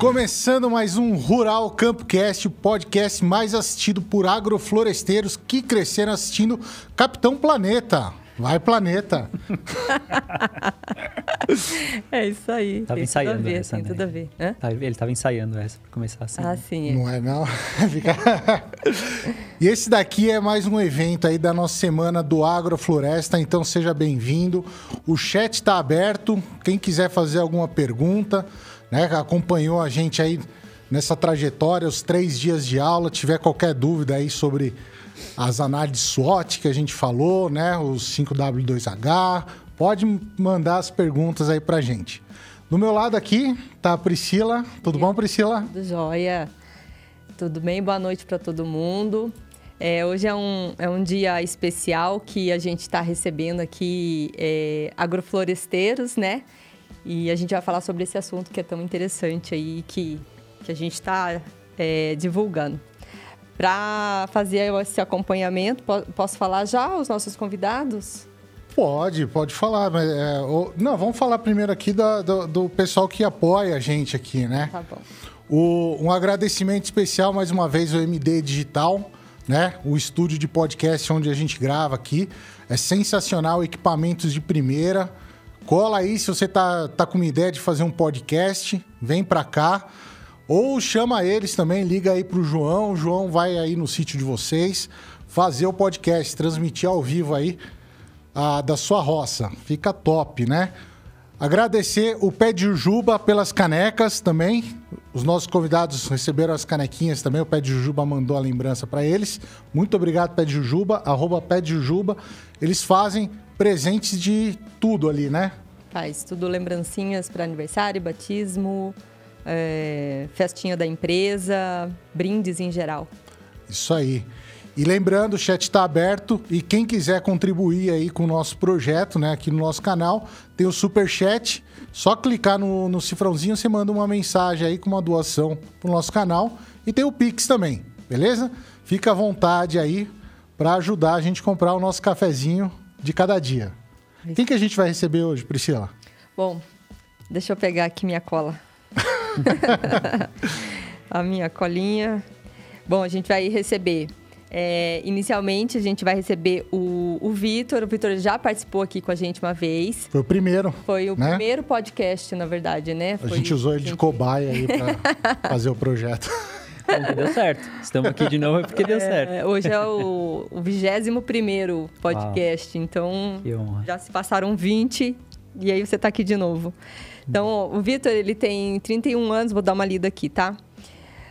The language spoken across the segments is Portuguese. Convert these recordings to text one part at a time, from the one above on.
Começando mais um Rural Campcast, o podcast mais assistido por agrofloresteiros que cresceram assistindo Capitão Planeta. Vai, Planeta! é isso aí. Tava tem ensaiando tudo a ver, essa, tem né? tudo a ver. Hã? Tá, Ele estava ensaiando essa para começar assim. Ah, sim. é. Não é não? E esse daqui é mais um evento aí da nossa semana do Agrofloresta, então seja bem-vindo. O chat está aberto, quem quiser fazer alguma pergunta, né, acompanhou a gente aí nessa trajetória, os três dias de aula, tiver qualquer dúvida aí sobre as análises SWOT que a gente falou, né, os 5W2H, pode mandar as perguntas aí pra gente. Do meu lado aqui tá a Priscila. Tudo bom, Priscila? Tudo jóia. Tudo bem? Boa noite para todo mundo. É, hoje é um, é um dia especial que a gente está recebendo aqui é, agrofloresteiros, né? E a gente vai falar sobre esse assunto que é tão interessante aí, que, que a gente está divulgando. Para fazer esse acompanhamento, po- posso falar já os nossos convidados? Pode, pode falar. Mas, é, não, vamos falar primeiro aqui da- do, do pessoal que apoia a gente aqui, né? Tá bom. O- um agradecimento especial mais uma vez ao MD Digital, né? O estúdio de podcast onde a gente grava aqui. É sensacional, equipamentos de primeira. Cola aí se você tá, tá com uma ideia de fazer um podcast, vem pra cá. Ou chama eles também, liga aí pro João. O João vai aí no sítio de vocês fazer o podcast, transmitir ao vivo aí a, da sua roça. Fica top, né? Agradecer o Pé de Jujuba pelas canecas também. Os nossos convidados receberam as canequinhas também. O Pé de Jujuba mandou a lembrança para eles. Muito obrigado, Pé de Jujuba. Arroba Pé de Jujuba. Eles fazem presentes de tudo ali, né? Faz tudo lembrancinhas para aniversário, batismo, é, festinha da empresa, brindes em geral. Isso aí. E lembrando, o chat está aberto e quem quiser contribuir aí com o nosso projeto, né, aqui no nosso canal, tem o super chat. Só clicar no, no cifrãozinho, você manda uma mensagem aí com uma doação pro nosso canal e tem o Pix também, beleza? Fica à vontade aí para ajudar a gente a comprar o nosso cafezinho de cada dia. Quem que a gente vai receber hoje, Priscila? Bom, deixa eu pegar aqui minha cola. a minha colinha. Bom, a gente vai receber. é, inicialmente, a gente vai receber o, o Vitor. O Vitor já participou aqui com a gente uma vez. Foi o primeiro. Foi o Né? primeiro podcast, na verdade, né? A Foi- gente usou ele de cobaia aí para fazer o projeto. Deu certo. Estamos aqui de novo é porque deu certo. É, hoje é o o 21 primeiro podcast, então Que honra. já se passaram 20 e aí você tá aqui de novo. Então, o Vitor, ele tem 31 anos, vou dar uma lida aqui, tá?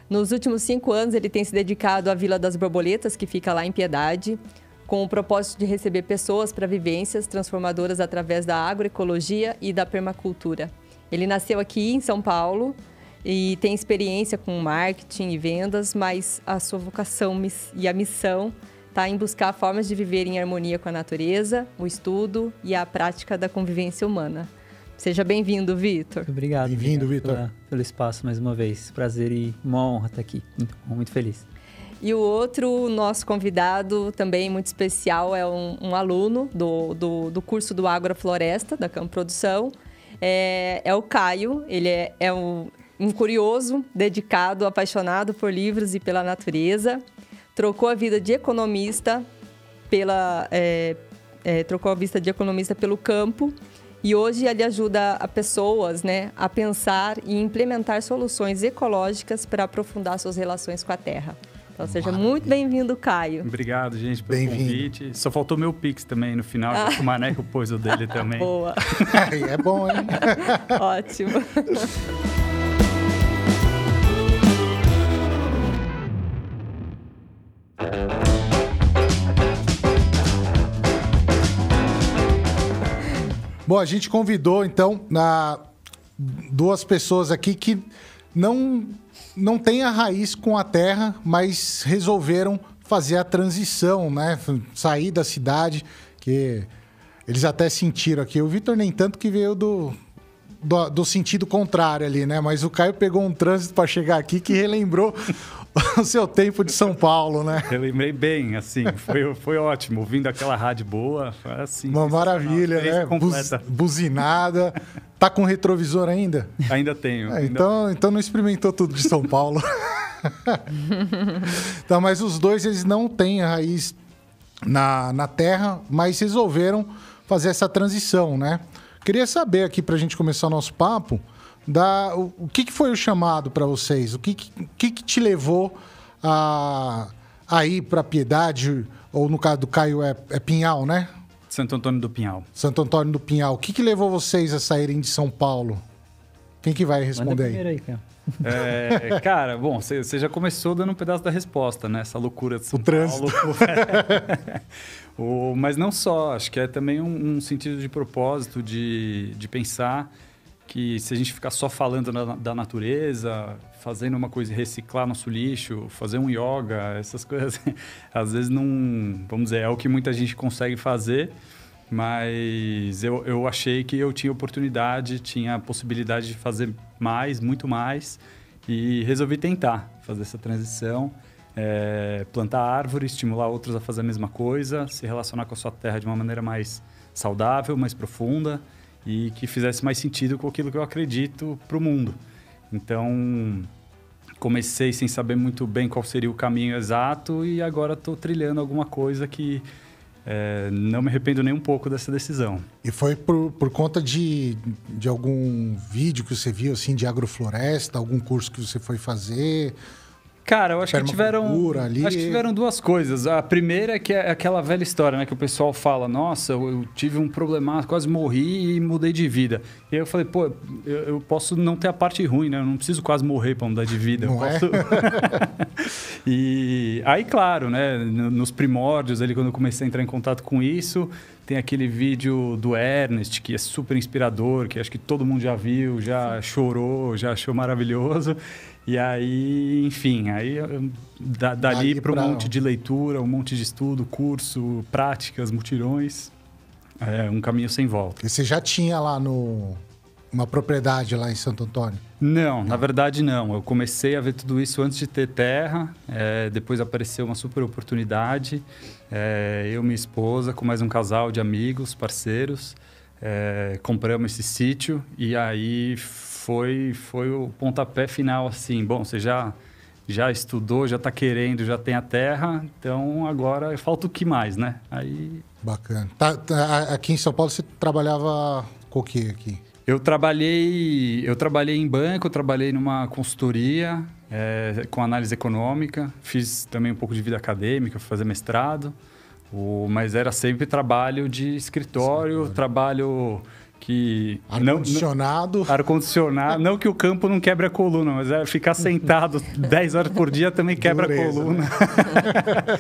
Nos últimos cinco anos, ele tem se dedicado à Vila das Borboletas, que fica lá em Piedade, com o propósito de receber pessoas para vivências transformadoras através da agroecologia e da permacultura. Ele nasceu aqui em São Paulo e tem experiência com marketing e vendas, mas a sua vocação e a missão está em buscar formas de viver em harmonia com a natureza, o estudo e a prática da convivência humana. Seja bem-vindo, Vitor. Obrigado. Bem-vindo, Vitor. Pelo espaço mais uma vez. Prazer e uma honra estar aqui. Muito, muito feliz. E o outro nosso convidado, também muito especial, é um, um aluno do, do, do curso do Agrofloresta, da Campo Produção. É, é o Caio, ele é, é um, um curioso, dedicado, apaixonado por livros e pela natureza. Trocou a vida de economista pela... é, é, trocou a vista de economista pelo campo e hoje ele ajuda a pessoas né, a pensar e implementar soluções ecológicas para aprofundar suas relações com a terra. Então seja muito bem-vindo, Caio. Obrigado, gente, pelo Bem-vindo. convite. Só faltou meu Pix também no final, que o Maneco pôs o dele também. Boa, é bom, hein? ótimo. Bom, a gente convidou, então, na... duas pessoas aqui que não, não têm a raiz com a terra, mas resolveram fazer a transição, né? Sair da cidade, que eles até sentiram aqui. O Vitor nem tanto que veio do, do, do sentido contrário ali, né? Mas o Caio pegou um trânsito para chegar aqui que relembrou o seu tempo de São Paulo, né? Eu lembrei bem, assim, foi, foi ótimo. Ouvindo aquela rádio boa, foi assim. Uma maravilha, né? Buz, buzinada. Tá com retrovisor ainda? Ainda tenho. É, então, ainda... então não experimentou tudo de São Paulo. então, mas os dois, eles não têm raiz na, na terra, mas resolveram fazer essa transição, né? Queria saber aqui, para a gente começar o nosso papo, da, o, o que, que foi o chamado para vocês? O que, que, que, te levou a, a ir para Piedade, ou no caso do Caio é, é Pinhal, né? Santo Antônio do Pinhal. Santo Antônio do Pinhal. O que, que levou vocês a saírem de São Paulo? Quem que vai responder aí? aí cara. É, cara, bom, você já começou dando um pedaço da resposta, né? Essa loucura de São o Paulo. o, mas não só, acho que é também um, um, sentido de propósito, de, de pensar que se a gente ficar só falando na, da natureza, fazendo uma coisa, reciclar nosso lixo, fazer um yoga, essas coisas, às vezes não, vamos dizer, é o que muita gente consegue fazer, mas eu, eu achei que eu tinha oportunidade, tinha possibilidade de fazer mais, muito mais, e resolvi tentar fazer essa transição, é, plantar árvores, estimular outros a fazer a mesma coisa, se relacionar com a sua terra de uma maneira mais saudável, mais profunda, e que fizesse mais sentido com aquilo que eu acredito para o mundo. Então, comecei sem saber muito bem qual seria o caminho exato e agora estou trilhando alguma coisa que é, não me arrependo nem um pouco dessa decisão. E foi por, por conta de, de algum vídeo que você viu assim de agrofloresta, algum curso que você foi fazer? Cara, eu acho que tiveram. Ali. Acho que tiveram duas coisas. A primeira é que é aquela velha história, né? Que o pessoal fala, nossa, eu tive um problema, quase morri e mudei de vida. E aí eu falei, pô, eu, eu posso não ter a parte ruim, né? Eu não preciso quase morrer para mudar de vida. Não eu posso... é? e aí, claro, né? Nos primórdios, ali, quando eu comecei a entrar em contato com isso, tem aquele vídeo do Ernest, que é super inspirador, que acho que todo mundo já viu, já chorou, já achou maravilhoso. E aí, enfim, aí da, dali para um monte de leitura, um monte de estudo, curso, práticas, mutirões, é um caminho sem volta. E você já tinha lá no uma propriedade lá em Santo Antônio? Não, na verdade não. Eu comecei a ver tudo isso antes de ter terra. É, depois apareceu uma super oportunidade. É, eu e minha esposa, com mais um casal de amigos, parceiros, é, compramos esse sítio e aí foi, foi o pontapé final, assim. Bom, você já, já estudou, já está querendo, já tem a terra, então agora falta o que mais, né? Aí... Bacana. Tá, tá, aqui em São Paulo você trabalhava com o que aqui? Eu trabalhei, eu trabalhei em banco, trabalhei numa consultoria é, com análise econômica, fiz também um pouco de vida acadêmica, fazer mestrado, o, mas era sempre trabalho de escritório, Sim, trabalho que ar-condicionado. ar-condicionado. Não que o campo não quebre a coluna mas é ficar sentado 10 horas por dia também quebra Dureza, a coluna. né?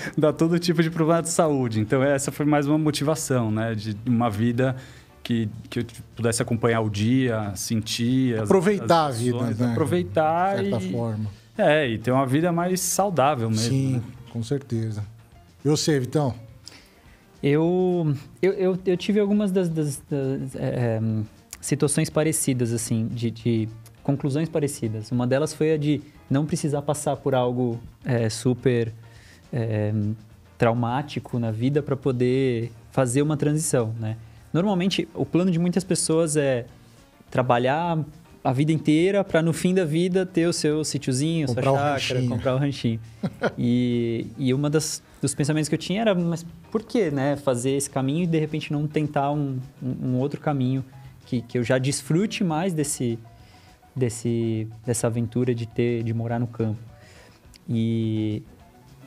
dá todo tipo de problema de saúde. Então essa foi mais uma motivação né de uma vida que, que eu pudesse acompanhar o dia sentir aproveitar as, as a vida né? aproveitar de certa e, forma. É e ter uma vida mais saudável mesmo sim né? com certeza. Eu sei Vitão eu, eu, eu, eu tive algumas das, das, das é, situações parecidas, assim, de, de, conclusões parecidas. Uma delas foi a de não precisar passar por algo é, super é, traumático na vida para poder fazer uma transição, né? Normalmente, o plano de muitas pessoas é trabalhar a vida inteira para no fim da vida ter o seu sítiozinho, sua chácara, comprar o ranchinho. e, e uma das dos pensamentos que eu tinha era, mas por que, né, fazer esse caminho e de repente não tentar um, um, um outro caminho que, que eu já desfrute mais desse, desse, dessa aventura de ter, de morar no campo. E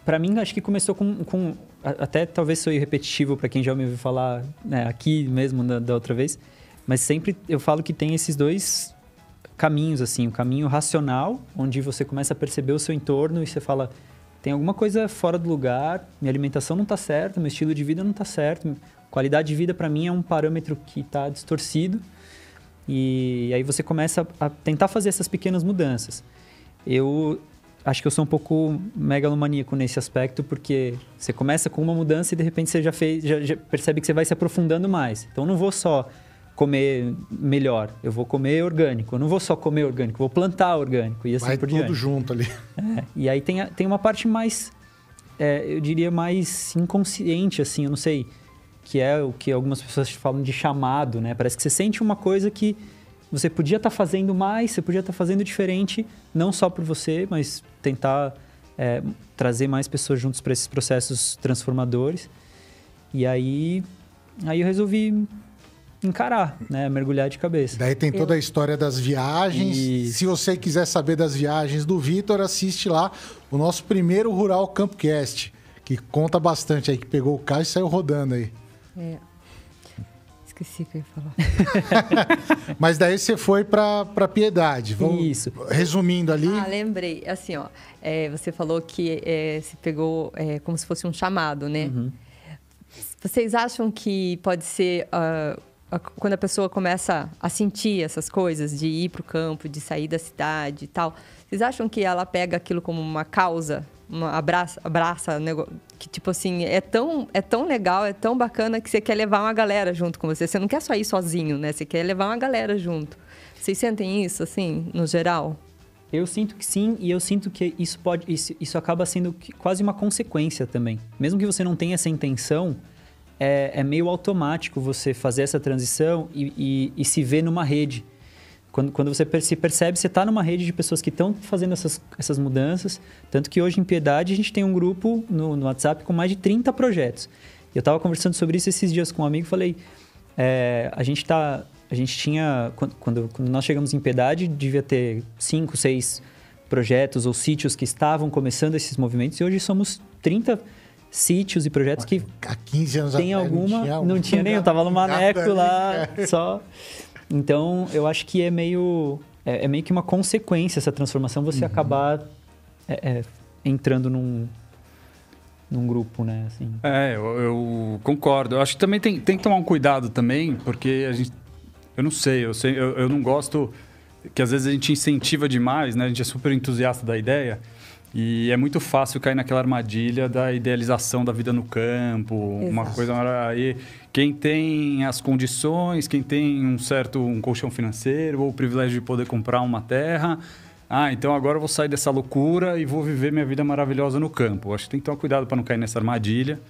para mim acho que começou com, com até talvez sou repetitivo para quem já me ouviu falar né, aqui mesmo da, da outra vez, mas sempre eu falo que tem esses dois caminhos assim, o caminho racional, onde você começa a perceber o seu entorno e você fala tem alguma coisa fora do lugar, minha alimentação não está certa, meu estilo de vida não está certo, qualidade de vida para mim é um parâmetro que está distorcido. E aí você começa a tentar fazer essas pequenas mudanças. Eu acho que eu sou um pouco megalomaníaco nesse aspecto, porque você começa com uma mudança e de repente você já, fez, já, já percebe que você vai se aprofundando mais. Então não vou só comer melhor, eu vou comer orgânico. Eu não vou só comer orgânico, vou plantar orgânico e assim Vai por tudo diante. junto ali. É, e aí tem, a- tem uma parte mais, é, eu diria, mais inconsciente, assim, eu não sei, que é o que algumas pessoas falam de chamado, né? Parece que você sente uma coisa que você podia estar fazendo mais, você podia estar fazendo diferente, não só por você, mas tentar é, trazer mais pessoas juntos para esses processos transformadores. E aí, aí eu resolvi encarar, né? Mergulhar de cabeça. Daí tem toda a história das viagens. Isso. Se você quiser saber das viagens do Vitor, assiste lá o nosso primeiro Rural Campcast, que conta bastante aí, que pegou o carro e saiu rodando aí. É. Esqueci o que eu ia falar. Mas daí você foi pra, pra Piedade. Vamos, Isso. Resumindo ali. Ah, lembrei. Assim, ó, é, você falou que é, se pegou é, como se fosse um chamado, né? Vocês acham que pode ser ah, quando a pessoa começa a sentir essas coisas de ir para o campo, de sair da cidade e tal? Vocês acham que ela pega aquilo como uma causa, uma abraça, abraça que tipo assim é tão é tão legal, é tão bacana que você quer levar uma galera junto com você. Você não quer só ir sozinho, né? Você quer levar uma galera junto. Vocês sentem isso assim, no geral? Eu sinto que sim, e eu sinto que isso pode, isso, isso acaba sendo quase uma consequência também. Mesmo que você não tenha essa intenção, é, é meio automático você fazer essa transição e, e- e se ver numa rede. Quando, quando você se percebe, você está numa rede de pessoas que estão fazendo essas, essas mudanças. Tanto que hoje em Piedade a gente tem um grupo no, no WhatsApp com mais de 30 projetos. Eu estava conversando sobre isso esses dias com um amigo e falei: é, a gente tá. A gente tinha. Quando, quando, quando nós chegamos em Piedade, devia ter cinco, seis projetos ou sítios que estavam começando esses movimentos, e hoje somos 30 sítios e projetos que Há 15 anos tem atrás alguma. Não tinha, um- nenhum, tava no maneco ali, lá, é. só. Então, eu acho que é meio. É, é meio que uma consequência essa transformação você acabar é, é, entrando num. num grupo, né? Assim. É, eu, eu concordo. Eu acho que também tem, tem que tomar um cuidado também, porque a gente. Eu não sei, eu, sei eu, eu não gosto que às vezes a gente incentiva demais, né? A gente é super entusiasta da ideia. E é muito fácil cair naquela armadilha da idealização da vida no campo, uma Exato. coisa mara- aí quem tem as condições, quem tem um certo um colchão financeiro ou o privilégio de poder comprar uma terra, ah, então agora eu vou sair dessa loucura e vou viver minha vida maravilhosa no campo. Acho que tem que tomar cuidado para não cair nessa armadilha.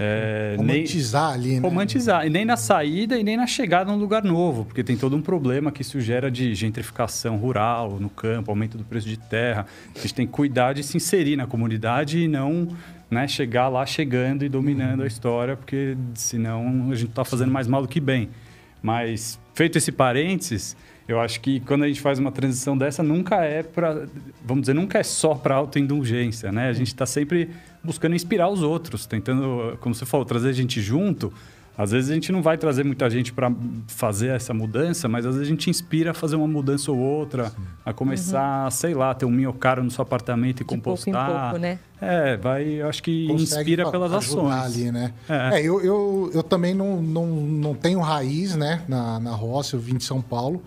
É, nem- Romantizar ali, né? romantizar. E nem na saída e nem na chegada num lugar novo, porque tem todo um problema que isso gera de gentrificação rural no campo, aumento do preço de terra. A gente tem que cuidar de se inserir na comunidade e não né, chegar lá chegando e dominando a história, porque senão a gente está fazendo mais mal do que bem. Mas, feito esse parênteses, eu acho que quando a gente faz uma transição dessa, nunca é para, vamos dizer, nunca é só para autoindulgência, né? A gente está sempre buscando inspirar os outros, tentando, como você falou, trazer gente junto. Às vezes a gente não vai trazer muita gente para fazer essa mudança, mas às vezes a gente inspira a fazer uma mudança ou outra, a começar, sei lá, ter um minhocaro no seu apartamento e De pouco em compostar. pouco, né? É, vai, eu acho que Consegue inspira pelas ações. ali, né? É. É, eu, eu, eu também não, não, não tenho raiz, né, na, na roça, eu vim de São Paulo.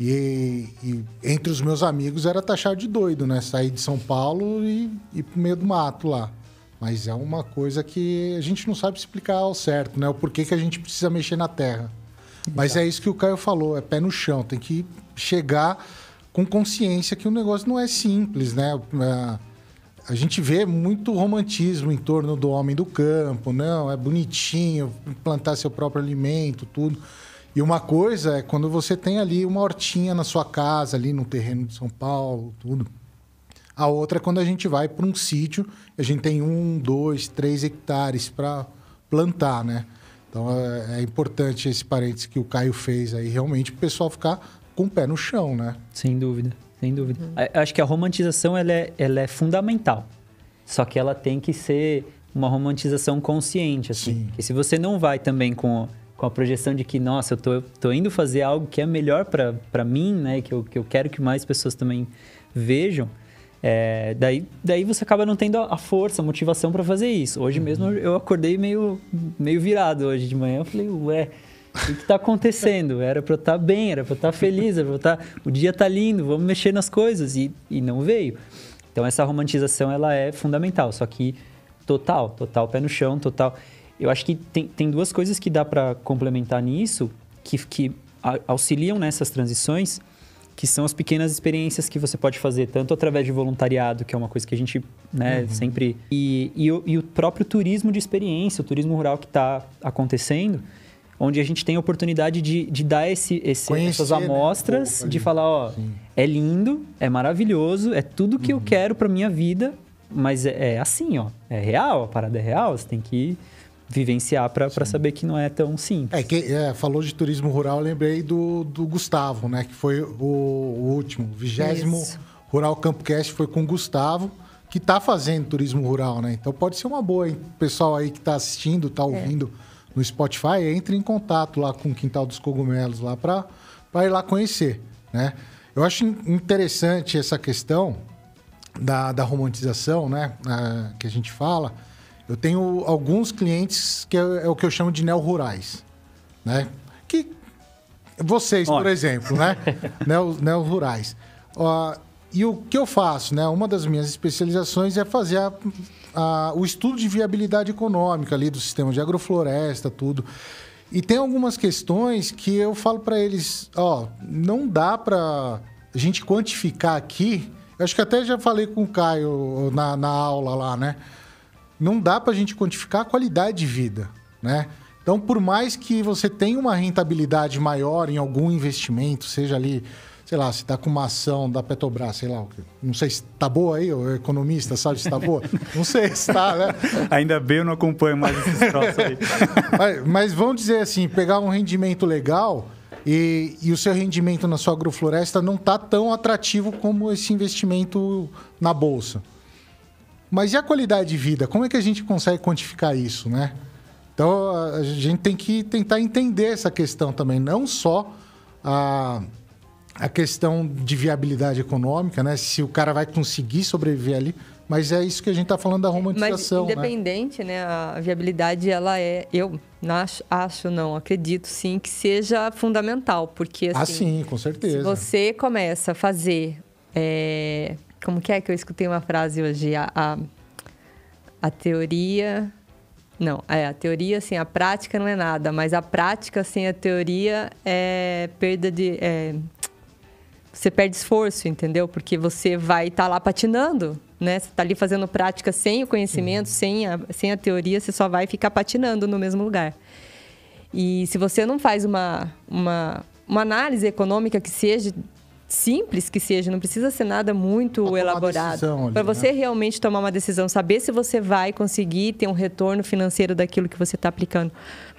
E, e entre os meus amigos era taxado de doido, né? Sair de São Paulo e ir pro meio do mato lá. Mas é uma coisa que a gente não sabe explicar ao certo, né? O porquê que a gente precisa mexer na terra. Mas é isso que o Caio falou, é pé no chão. Tem que chegar com consciência que o negócio não é simples, né? É, a gente vê muito romantismo em torno do homem do campo, não, é bonitinho plantar seu próprio alimento, tudo. E uma coisa é quando você tem ali uma hortinha na sua casa, ali no terreno de São Paulo, tudo. A outra é quando a gente vai para um sítio, a gente tem um, dois, três hectares para plantar, né? Então é, é importante esse parênteses que o Caio fez aí, realmente, para o pessoal ficar com o pé no chão, né? Sem dúvida, sem dúvida. A- Acho que a romantização ela é, ela é fundamental. Só que ela tem que ser uma romantização consciente, assim. Sim. Porque se você não vai também com, com a projeção de que, nossa, eu tô, tô indo fazer algo que é melhor para mim, né? Que eu, que eu quero que mais pessoas também vejam. é, daí, daí você acaba não tendo a força, a motivação para fazer isso. Hoje mesmo eu acordei meio, meio virado hoje de manhã. Eu falei, ué, o que, tá acontecendo? Era para eu estar bem, era para eu estar feliz, era pra eu estar. O dia tá lindo, vamos mexer nas coisas. E, e não veio. Então essa romantização ela é fundamental. Só que total, total pé no chão, total. Eu acho que tem, tem duas coisas que dá para complementar nisso, que, que auxiliam nessas transições, que são as pequenas experiências que você pode fazer, tanto através de voluntariado, que é uma coisa que a gente né, uhum. sempre. E, e, o, e, o, próprio turismo de experiência, o turismo rural que está acontecendo, onde a gente tem a oportunidade de, de dar esse, esse Conhecer, essas né, amostras, né? de falar: ó, Sim. é lindo, é maravilhoso, é tudo que uhum. eu quero para minha vida, mas é, é assim, ó, é real, a parada é real, você tem que vivenciar para saber que não é tão simples. É, que é, falou de turismo rural, eu lembrei do, do Gustavo, né? Que foi o, o último, vigésimo. Rural Campcast foi com o Gustavo, que está fazendo turismo rural, né? Então pode ser uma boa, hein? Pessoal aí que está assistindo, está é. ouvindo é. no Spotify, entre em contato lá com o Quintal dos Cogumelos lá para ir lá conhecer, né? Eu acho interessante essa questão da, da romantização, né? Ah, que a gente fala eu tenho alguns clientes que é, é o que eu chamo de neo-rurais, né? Que vocês, Olha. por exemplo, né? Neo-rurais. Uh, e o que eu faço, né? Uma das minhas especializações é fazer a, a, o estudo de viabilidade econômica ali do sistema de agrofloresta, tudo. E tem algumas questões que eu falo para eles, ó, não dá para a gente quantificar aqui. Eu acho que até já falei com o Caio na, na aula lá, né? Não dá para a gente quantificar a qualidade de vida, né? Então, por mais que você tenha uma rentabilidade maior em algum investimento, seja ali, sei lá, se está com uma ação da Petrobras, sei lá, não sei se está boa aí, o economista sabe se está boa, não sei se está, né? Ainda bem eu não acompanho mais esses troços aí. mas, mas vamos dizer assim, pegar um rendimento legal e, e o seu rendimento na sua agrofloresta não está tão atrativo como esse investimento na bolsa. Mas e a qualidade de vida? Como é que a gente consegue quantificar isso, né? Então, a gente tem que tentar entender essa questão também, não só a, a questão de viabilidade econômica, né? Se o cara vai conseguir sobreviver ali, mas é isso que a gente está falando da romantização. Mas né? independente, né? né? A viabilidade, ela é, eu acho, acho, não, acredito sim que seja fundamental, porque ah, assim, ah, sim, com certeza. Se você começa a fazer é, como que é que eu escutei uma frase hoje? A, a, a teoria. Não, é, a teoria sem a prática não é nada, mas a prática sem a teoria é perda de. É, você perde esforço, entendeu? Porque você vai estar tá lá patinando, né? Você está ali fazendo prática sem o conhecimento, uhum. sem, a, sem a teoria, você só vai ficar patinando no mesmo lugar. E se você não faz uma, uma, uma análise econômica que seja simples que seja, não precisa ser nada muito elaborado. Para você né? realmente tomar uma decisão, saber se você vai conseguir ter um retorno financeiro daquilo que você está aplicando.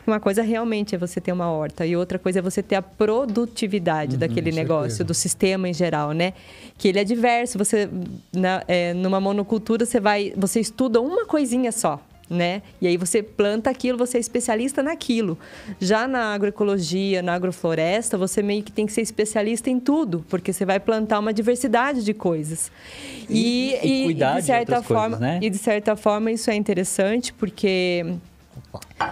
Uma coisa realmente é você ter uma horta e outra coisa é você ter a produtividade uhum, daquele negócio, certeza. do sistema em geral, né? Que ele é diverso. Você, na, é, numa monocultura, você vai, você estuda uma coisinha só né? E aí você planta aquilo, você é especialista naquilo. Já na agroecologia, na agrofloresta, você meio que tem que ser especialista em tudo, porque você vai plantar uma diversidade de coisas. E, e, e cuidar de certa de forma, coisas, né? E de certa forma isso é interessante porque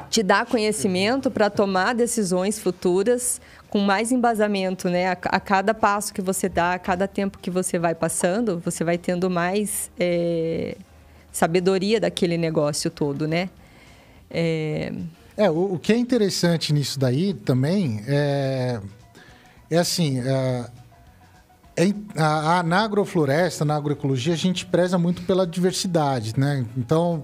te dá conhecimento para tomar decisões futuras com mais embasamento, né? A, a, cada passo que você dá, a cada tempo que você vai passando, você vai tendo mais é, sabedoria daquele negócio todo, né? É, é o, o, que é interessante nisso daí também é, é assim, é, é, a, a, na agrofloresta, na agroecologia, a gente preza muito pela diversidade, né? Então,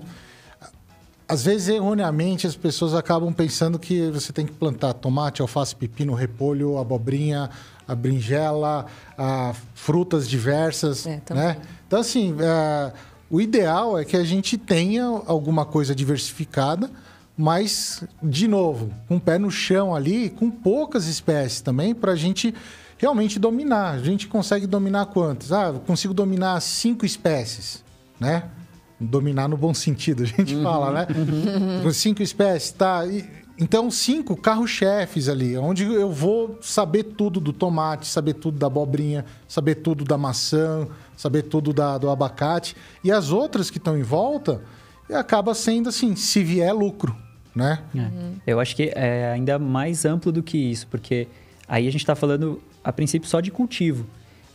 às vezes, erroneamente, as pessoas acabam pensando que você tem que plantar tomate, alface, pepino, repolho, abobrinha, a brinjela, a frutas diversas, é, né? Então, assim, é, o ideal é que a gente tenha alguma coisa diversificada, mas, de novo, com o pé no chão ali, com poucas espécies também, para a gente realmente dominar. A gente consegue dominar quantas? Ah, eu consigo dominar cinco espécies, né? Dominar no bom sentido, a gente uhum, fala, né? Uhum. Cinco espécies, tá? E, então, cinco carro-chefes ali, onde eu vou saber tudo do tomate, saber tudo da abobrinha, saber tudo da maçã, saber tudo da, do abacate. E as outras que estão em volta, acaba sendo assim, se vier lucro, né? É. Uhum. Eu acho que é ainda mais amplo do que isso, porque aí a gente está falando, a princípio, só de cultivo.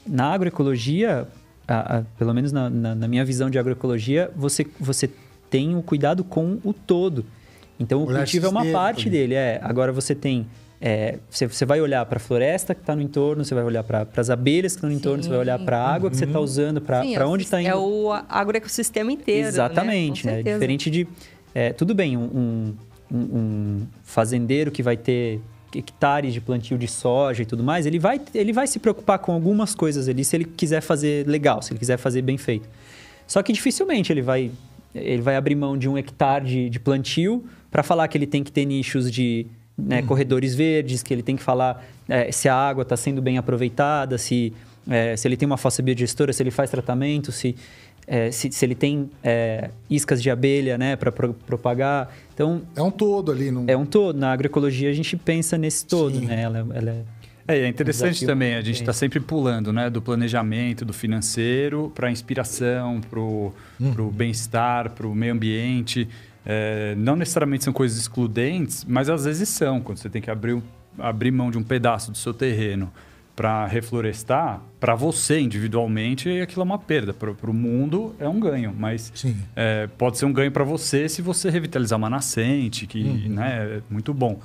Na agroecologia, a, a, pelo menos na, na, na minha visão de agroecologia, você, você tem o cuidado com o todo. Então, o, o cultivo é uma parte dele. É. Agora, você tem é, você, você vai olhar para a floresta que está no entorno, você vai olhar para as abelhas que estão no entorno, Sim. você vai olhar para a água que você está usando, para onde está indo. É o agroecossistema inteiro. Exatamente, né? Com né? certeza. Diferente de. é, tudo bem, um, um- um- um fazendeiro que vai ter hectares de plantio de soja e tudo mais, ele vai, ele vai se preocupar com algumas coisas ali se ele quiser fazer legal, se ele quiser fazer bem feito. Só que dificilmente ele vai, ele vai abrir mão de um hectare de, de plantio para falar que ele tem que ter nichos de né, corredores verdes, que ele tem que falar é, se a água está sendo bem aproveitada, se, é, se ele tem uma fossa biodigestora, se ele faz tratamento, se, é, se, se ele tem é, iscas de abelha né, para propagar. Então, É um todo ali. Não... é um todo. Na agroecologia a gente pensa nesse todo, Sim. né? Ela, ela é... É, é interessante também, a gente está sempre pulando, né? Do planejamento, do financeiro, para a inspiração, para o bem-estar, para o meio ambiente. É, não necessariamente são coisas excludentes, mas às vezes são. Quando você tem que abrir, abrir mão de um pedaço do seu terreno para reflorestar, para você individualmente, aquilo é uma perda. Para o mundo é um ganho, mas é, pode ser um ganho para você se você revitalizar uma nascente, que Uhum. né, é muito bom.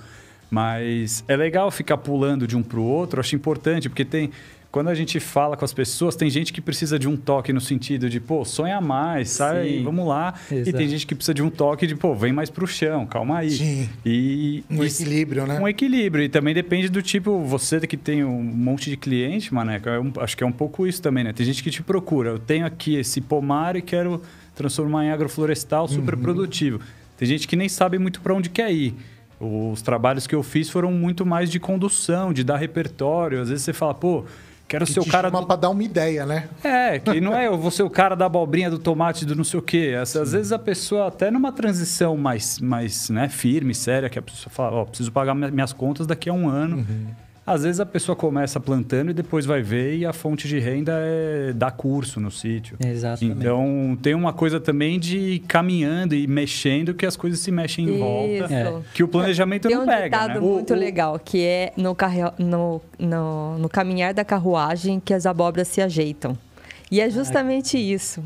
Mas é legal ficar pulando de um para o outro, acho importante, porque tem. Quando a gente fala com as pessoas, tem gente que precisa de um toque no sentido de, pô, sonha mais, sai, aí, vamos lá. E Exato. tem gente que precisa de um toque de, pô, vem mais pro chão, calma aí. Sim. E, Um e- equilíbrio, né? um equilíbrio. E também depende do tipo, você que tem um monte de cliente, Maneca, é um- acho que é um pouco isso também, né? Tem gente que te procura. Eu tenho aqui esse pomar e quero transformar em agroflorestal super Uhum. produtivo. Tem gente que nem sabe muito para onde quer ir. Os trabalhos que eu fiz foram muito mais de condução, de dar repertório. Às vezes você fala, pô, quero Que ser o cara chama do pra dar uma ideia, né? é, que não é eu vou ser o cara da abobrinha, do tomate, do não sei o quê. Às, às vezes a pessoa, até numa transição mais, mais né, firme, séria, que a pessoa fala, ó, preciso pagar mi- minhas contas daqui a um ano. Às vezes a pessoa começa plantando e depois vai ver e a fonte de renda é dar curso no sítio. Exatamente. Então tem uma coisa também de ir caminhando e mexendo que as coisas se mexem em volta. Isso. É. Que o planejamento Tem não um pega, ditado né? muito O- o- legal, que é no, carre... no, no, no caminhar da carruagem que as abóboras se ajeitam. E é justamente isso.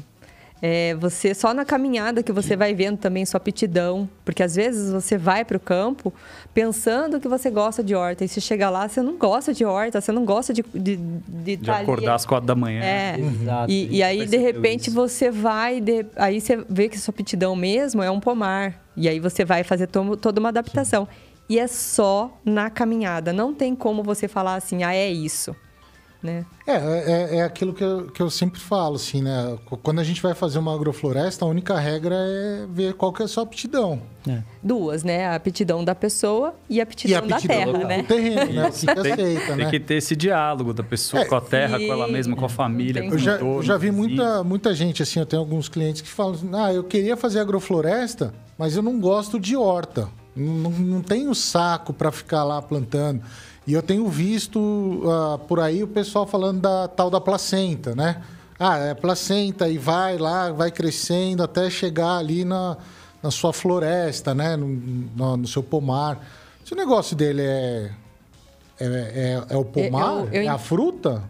É você só na caminhada que você vai vendo também sua aptidão, porque às vezes você vai para o campo pensando que você gosta de horta e se chega lá você não gosta de horta, você não gosta de de, de, De tá ali- acordar às quatro da manhã. É. Exato, a E, e aí, de repente, isso. você vai. de- aí você vê que sua aptidão mesmo é um pomar. E aí você vai fazer to- toda uma adaptação. E é só na caminhada. Não tem como você falar assim, ah, é isso. Né? É, é, é aquilo que eu, que eu sempre falo, assim, né? Qu- Quando a gente vai fazer uma agrofloresta, a única regra é ver qual que é a sua aptidão. É. Duas, né? A aptidão da pessoa e a aptidão, e a aptidão da terra, do, né? do terreno, né? O que que Tem, aceita, tem né? que ter esse diálogo da pessoa É, com a terra, com ela mesma, com a família. Tem com Eu já, entorno, eu já vi muita, muita gente, assim, eu tenho alguns clientes que falam assim, ah, eu queria fazer agrofloresta, mas eu não gosto de horta. Não, não, não tenho saco para ficar lá plantando. E eu tenho visto ah, por aí o pessoal falando da tal da placenta, né? Ah, é placenta e vai lá, vai crescendo até chegar ali na, na sua floresta, né? No, no, no seu pomar. Se o negócio dele é, é, é, é o pomar, eu é a fruta,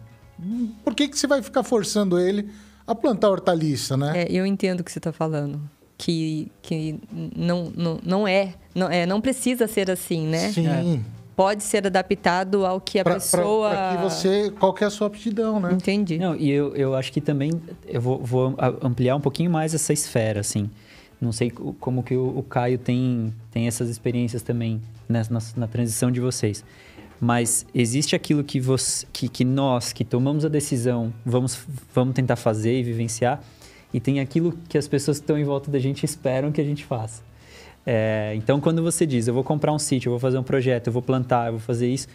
por que, que você vai ficar forçando ele a plantar hortaliça, né? É, eu entendo o que você está falando. Que, que não, não, não é não, é. não precisa ser assim, né? Sim. Pode ser adaptado ao que a Pra, pessoa. pra- pra que você. Qual que é a sua aptidão, né? Entendi. Não, e eu, eu acho que também eu vou, vou ampliar um pouquinho mais essa esfera, assim. Não sei co- como que o, o Caio tem, tem essas experiências também nessa, na, na transição de vocês. Mas existe aquilo que, você, que, que nós, que tomamos a decisão, vamos, vamos tentar fazer e vivenciar. E tem aquilo que as pessoas que estão em volta da gente esperam que a gente faça. É, então, quando você diz, eu vou comprar um sítio, eu vou fazer um projeto, eu vou plantar, eu vou fazer isso,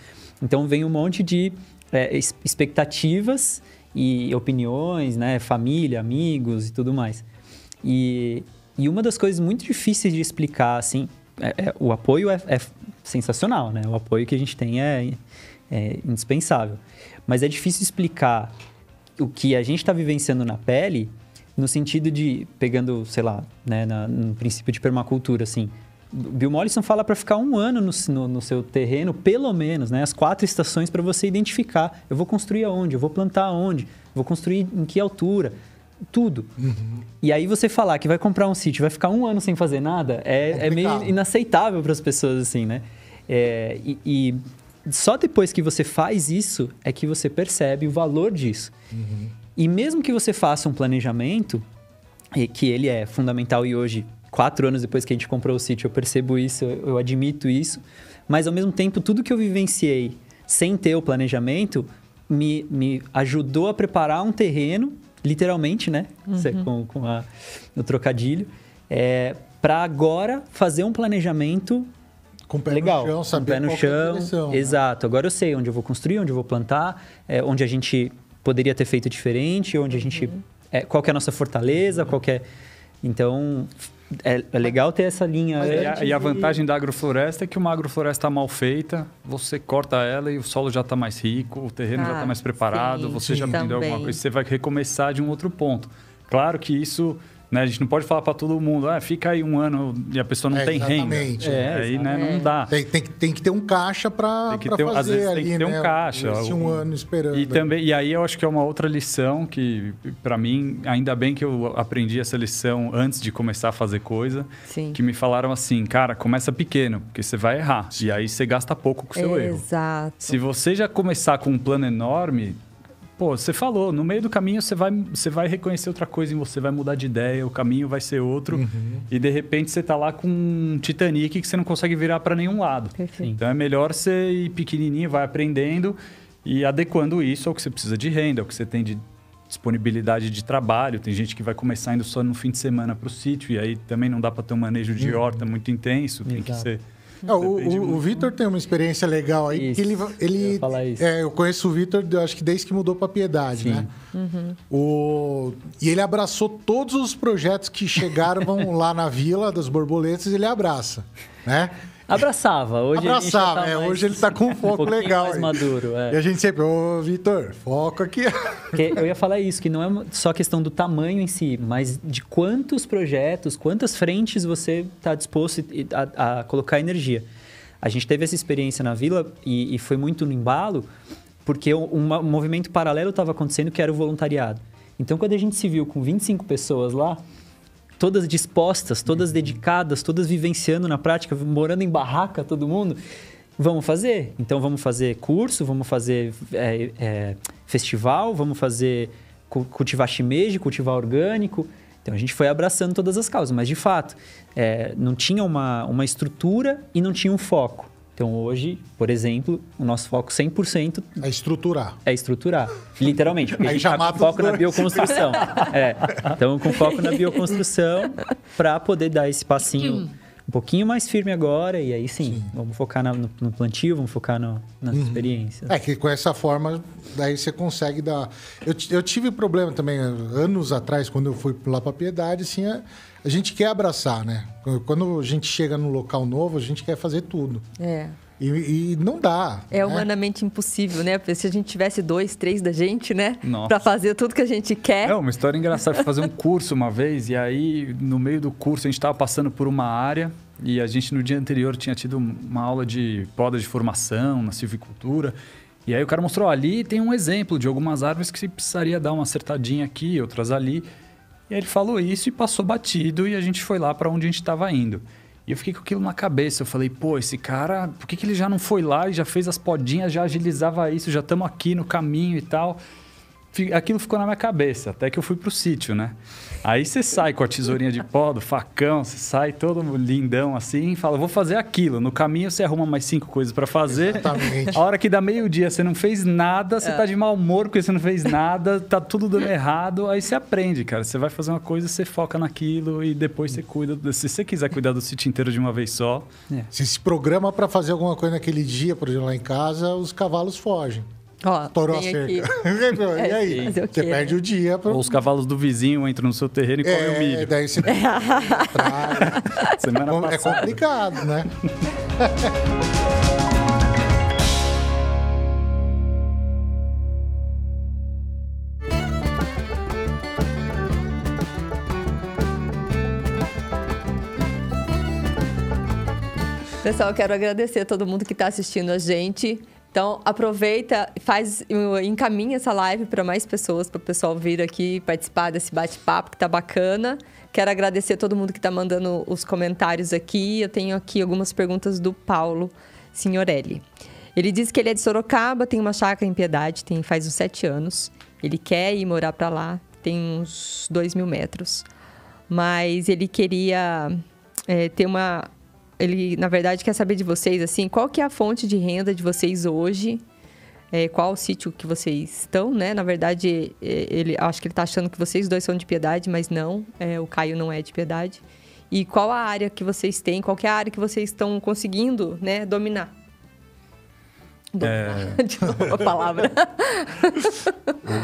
então vem um monte de é, expectativas e opiniões, né? Família, amigos e tudo mais. E, e uma das coisas muito difíceis de explicar, assim, é- é- o apoio é, é sensacional, né? O apoio que a gente tem é, é indispensável. Mas é difícil explicar o que a gente está vivenciando na pele no sentido de, pegando, sei lá, né, na- no princípio de permacultura, assim, Bill Mollison fala para ficar um ano no, no- no seu terreno, pelo menos, né, as quatro estações para você identificar. Eu vou construir aonde? Eu vou plantar aonde? Vou construir em que altura? Tudo. E aí você falar que vai comprar um sítio, vai ficar um ano sem fazer nada, é, é meio inaceitável para as pessoas, assim, né? É, e, e só depois que você faz isso é que você percebe o valor disso. E mesmo que você faça um planejamento, e que ele é fundamental e hoje, quatro anos depois que a gente comprou o sítio, eu percebo isso, eu, eu admito isso, mas ao mesmo tempo, tudo que eu vivenciei sem ter o planejamento me, me ajudou a preparar um terreno, literalmente, né? Cê- Com, com a- o trocadilho, é, para agora fazer um planejamento Com o pé legal. no chão, com o saber pé no é chão. direção, né? Exato. Agora eu sei onde eu vou construir, onde eu vou plantar, é, onde a gente poderia ter feito diferente, onde a gente. é, qual que é a nossa fortaleza, qual que é. Então, é, é legal ter essa linha. E a, e a vantagem da agrofloresta é que uma agrofloresta mal feita, você corta ela e o solo já está mais rico, o terreno já Ah, está mais preparado, sim, você já aprendeu alguma coisa, você vai recomeçar de um outro ponto. Claro que isso, né, a gente não pode falar para todo mundo, ah, fica aí um ano e a pessoa não É, tem renda. exatamente. É, aí né, não dá. Tem, tem, que- tem que ter um caixa para Tem que ter- às fazer vezes tem ali, que ter um né? caixa. Esse um O- ano esperando. E, também, e aí eu acho que é uma outra lição que, para mim, ainda bem que eu aprendi essa lição antes de começar a fazer coisa. Sim. Que me falaram assim, cara, começa pequeno, porque você vai errar. E aí você gasta pouco com o seu erro. Exato. Se você já começar com um plano enorme, pô, você falou, no meio do caminho você vai, você vai reconhecer outra coisa em você, vai mudar de ideia, o caminho vai ser outro. Uhum. E de repente você tá lá com um Titanic que você não consegue virar para nenhum lado. Perfeito. Então é melhor você ir pequenininho, vai aprendendo e adequando isso ao que você precisa de renda, ao que você tem de disponibilidade de trabalho. Tem gente que vai começar indo só no fim de semana para o sítio e aí também não dá para ter um manejo de Uhum. horta muito intenso, tem que Exato. ser É, o o. Vitor tem uma experiência legal aí. Isso, que ele, eu ele isso. É, eu conheço o Vitor, eu acho que desde que mudou para Piedade, Sim. né? O, e ele abraçou todos os projetos que chegaram lá na Vila das Borboletas, ele abraça, né? Abraçava. Hoje Abraçava, tá é, mais- hoje ele tá com um foco pouquinho legal. mais aí. maduro, é. E a gente sempre, ô Vitor, foco aqui. Porque eu ia falar isso, que não é só questão do tamanho em si, mas de quantos projetos, quantas frentes você está disposto a, a colocar energia. A gente teve essa experiência na vila e, e foi muito no embalo, porque um, um movimento paralelo estava acontecendo que era o voluntariado. Então, quando a gente se viu com 25 pessoas lá, todas dispostas, todas dedicadas, todas vivenciando na prática, morando em barraca, todo mundo. Vamos fazer. Então vamos fazer curso, vamos fazer é, é, festival, vamos fazer cu- cultivar shimeji, cultivar orgânico. Então a gente foi abraçando todas as causas, mas de fato é, não tinha uma, uma estrutura e não tinha um foco. Então hoje, por exemplo, o nosso foco 100% É estruturar. é estruturar. Literalmente. Porque Aí a gente já tá com foco na bioconstrução. É. Então, com foco na bioconstrução para poder dar esse passinho um pouquinho mais firme agora. E aí sim, vamos focar na- no, no plantio, vamos focar no, nas experiências. É que com essa forma, daí você consegue dar. Eu, eu tive problema também, anos atrás, quando eu fui lá para Piedade, assim, a, gente quer abraçar, né? Quando a gente chega num local novo, a gente quer fazer tudo. É. E, e não dá. É né? humanamente impossível, né? Porque se a gente tivesse dois, três da gente, né? Nossa. Pra fazer tudo que a gente quer. É, uma história engraçada. Fui fazer um curso uma vez e aí, no meio do curso, a gente estava passando por uma área e a gente, no dia anterior, tinha tido uma aula de poda de formação na silvicultura. E aí o cara mostrou, ali tem um exemplo de algumas árvores que você precisaria dar uma acertadinha aqui, outras ali. E aí ele falou isso e passou batido e a gente foi lá para onde a gente estava indo. E eu fiquei com aquilo na cabeça. Eu falei, pô, esse cara, por que, que ele já não foi lá e já fez as podinhas, já agilizava isso, já estamos aqui no caminho e tal. Aquilo ficou na minha cabeça, até que eu fui pro sítio, né? Aí você sai com a tesourinha de pó, do facão, você sai todo lindão assim e fala, vou fazer aquilo. No caminho você arruma mais cinco coisas para fazer. Exatamente. A hora que dá meio-dia você não fez nada, você tá de mau humor porque você não fez nada, tá tudo dando errado, aí você aprende, cara. Você vai fazer uma coisa, você foca naquilo e depois você cuida. Se você quiser cuidar do sítio inteiro de uma vez só, Se se programa para fazer alguma coisa naquele dia, por exemplo, lá em casa, os cavalos fogem. Ó, Estourou a cerca. e aí? fazer o Você quê, perde o dia. Pra... ou os cavalos do vizinho entram no seu terreno e comem o É, milho. daí você. Semana É passada. complicado, né? Pessoal, eu quero agradecer a todo mundo que está assistindo a gente. Então, aproveita, faz, encaminha essa live para mais pessoas, para o pessoal vir aqui participar desse bate-papo que tá bacana. Quero agradecer a todo mundo que está mandando os comentários aqui. Eu tenho aqui algumas perguntas do Paulo Signorelli. Ele diz que ele é de Sorocaba, tem uma chácara em Piedade, tem faz uns sete anos. Ele quer ir morar para lá, tem uns dois mil metros. Mas ele queria é, ter uma... Ele, na verdade, quer saber de vocês, assim, qual que é a fonte de renda de vocês hoje? É, qual o sítio que vocês estão, né? Na verdade, é, ele, acho que ele está achando que vocês dois são de Piedade, mas não. É, o Caio não é de Piedade. E qual a área que vocês têm? Qual é a área que vocês estão conseguindo, né, dominar? É... De novo a palavra.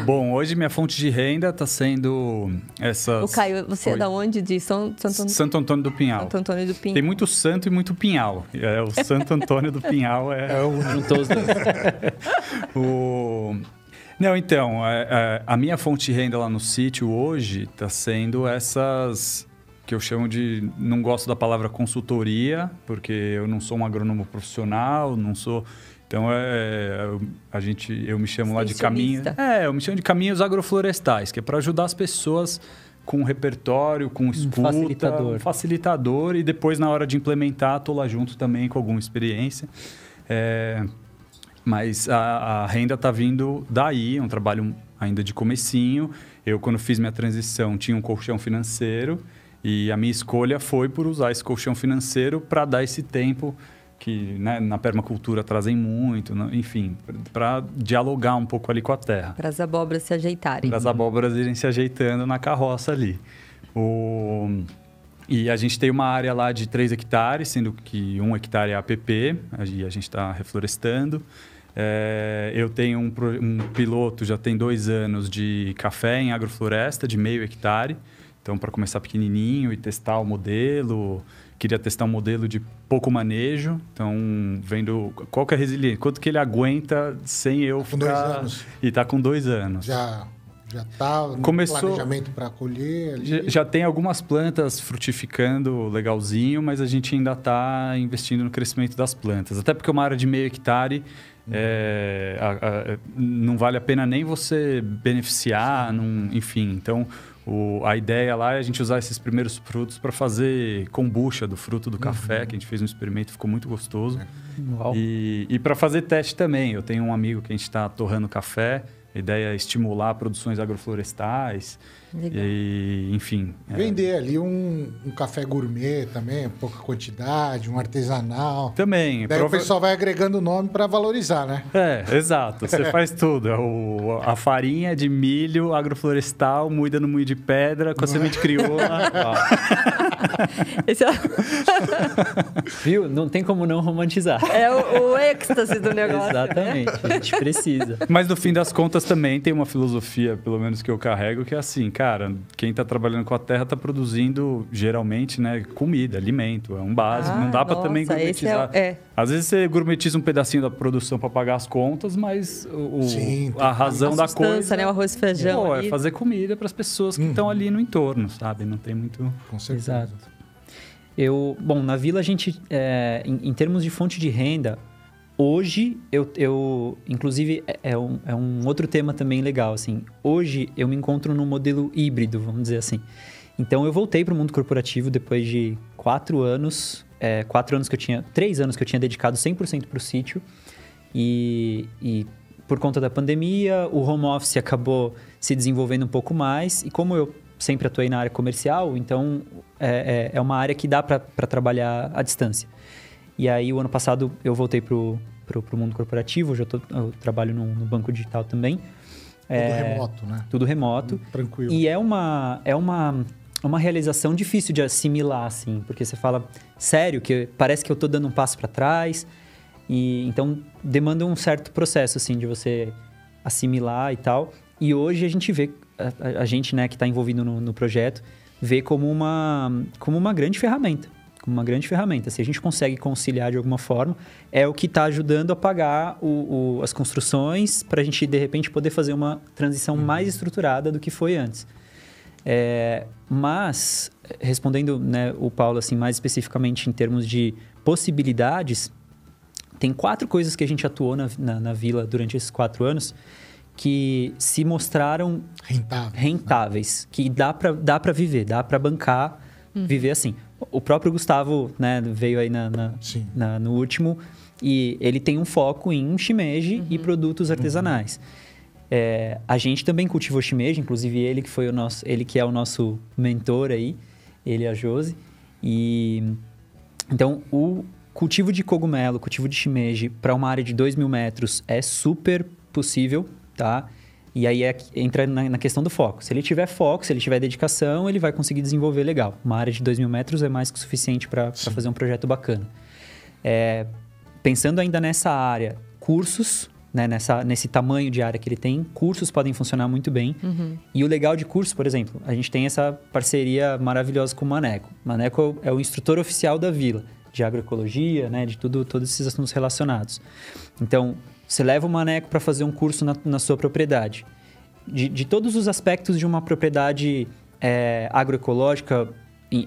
Bom, hoje minha fonte de renda está sendo essas. O Caio, você Oi. é da onde? De São, Santo, Antônio- Santo Antônio do Pinhal. Santo Antônio do Pinho. Tem muito santo e muito pinhal. É, o Santo Antônio do Pinhal é, É o Juntou os dois. o. Não, então, é, é, a minha fonte de renda lá no sítio hoje está sendo essas que eu chamo de. Não gosto da palavra consultoria, porque eu não sou um agrônomo profissional, não sou. Então, é, a gente, eu me chamo lá de caminho. Extensionista. É, eu me chamo de caminhos agroflorestais, que é para ajudar as pessoas com um repertório, com escuta, facilitador. um facilitador, e depois, na hora de implementar, estou lá junto também com alguma experiência. É, mas a, a renda está vindo daí, é um trabalho ainda de comecinho. Eu, quando fiz minha transição, tinha um colchão financeiro e a minha escolha foi por usar esse colchão financeiro para dar esse tempo que né, na permacultura trazem muito, enfim, para dialogar um pouco ali com a terra Para as abóboras se ajeitarem. para as abóboras irem se ajeitando na carroça ali. O... E a gente tem uma área lá de 3 hectares, sendo que um hectare é APP, e a gente está reflorestando. É, eu tenho um, um piloto, já tem dois anos, de café em agrofloresta, de meio hectare. Então, para começar pequenininho e testar o modelo, queria testar um modelo de pouco manejo. Então, vendo qual que é a resiliência, quanto que ele aguenta sem eu Com dois ficar... anos. E tá com dois anos. Já já tá no Começou- planejamento para colher. Já, já tem algumas plantas frutificando legalzinho, mas a gente ainda está investindo no crescimento das plantas. Até porque uma área de meio hectare é, a- a- não vale a pena nem você beneficiar, não- enfim. Então, o- a ideia lá é a gente usar esses primeiros frutos para fazer kombucha do fruto do café, que a gente fez um experimento, ficou muito gostoso. Uau. E, e para fazer teste também, eu tenho um amigo que a gente está torrando café. A ideia é estimular produções agroflorestais. Legal. E, enfim. é, Vender ali um, um café gourmet também, pouca quantidade, um artesanal. também. Daí prova- o pessoal vai agregando nome para valorizar, né? É, exato. Você faz tudo. É o- a farinha de milho agroflorestal, moída no moinho de pedra, com a semente crioula. Esse é, Viu? Não tem como não romantizar. é o, o êxtase do negócio. Exatamente. A gente precisa. Mas no fim das contas também tem uma filosofia, pelo menos que eu carrego, que é assim, cara, quem está trabalhando com a terra está produzindo geralmente, né, comida, alimento, é um básico. Ah, não dá para também esse gourmetizar. é, é. Às vezes você gourmetiza um pedacinho da produção para pagar as contas, mas o, Sim, a razão A da coisa né? O arroz e feijão. pô, é fazer comida para as pessoas que estão ali no entorno, sabe? Não tem muito. Com certeza. Exato. Eu, bom, na vila a gente, é, em, em termos de fonte de renda, hoje eu, eu inclusive é, é um, é um outro tema também legal, assim. Hoje eu me encontro num modelo híbrido, vamos dizer assim. Então eu voltei para o mundo corporativo depois de quatro anos, é, quatro anos que eu tinha, três anos que eu tinha dedicado 100% para o sítio e, e por conta da pandemia o home office acabou se desenvolvendo um pouco mais e como eu sempre atuei na área comercial, então é, é, é uma área que dá para trabalhar à distância. E aí, o ano passado, eu voltei para o mundo corporativo, hoje eu, tô- eu trabalho no, no banco digital também. Tudo É, remoto, né? Tudo remoto. Tranquilo. E é uma, é uma, uma realização difícil de assimilar, assim, porque você fala, sério, que parece que eu tô dando um passo para trás. E então demanda um certo processo, assim, de você assimilar e tal. E hoje a gente vê, a, a- a gente, né, que está envolvido no, no projeto, vê como uma, como uma grande ferramenta. Como uma grande ferramenta. Se a gente consegue conciliar de alguma forma, é o que está ajudando a pagar o- o- as construções para a gente, de repente, poder fazer uma transição mais estruturada do que foi antes. É, mas, respondendo né, o Paulo assim, mais especificamente em termos de possibilidades, tem quatro coisas que a gente atuou na, na, na vila durante esses quatro anos que se mostraram Rentável. rentáveis, que dá para dá pra viver, dá para bancar, viver assim. O próprio Gustavo né, veio aí na, na- na- no último, E ele tem um foco em shimeji e produtos artesanais. É, a gente também cultivou shimeji, inclusive ele que foi o nosso, ele que é o nosso mentor aí, ele e a Josi. E então o cultivo de cogumelo, cultivo de shimeji para uma área de 2 mil metros é super possível, tá? E aí é, entra na, na, questão do foco. Se ele tiver foco, se ele tiver dedicação, ele vai conseguir desenvolver legal. Uma área de 2 mil metros é mais que o suficiente para fazer um projeto bacana. É, pensando ainda nessa área, cursos, né, nessa, nesse tamanho de área que ele tem, cursos podem funcionar muito bem. Uhum. E o legal de curso, por exemplo, a gente tem essa parceria maravilhosa com o Maneco. O Maneco é o instrutor oficial da vila, de agroecologia, né, de tudo, todos esses assuntos relacionados. Então, você leva o Maneco para fazer um curso na, na sua propriedade. De, de, todos os aspectos de uma propriedade é, agroecológica,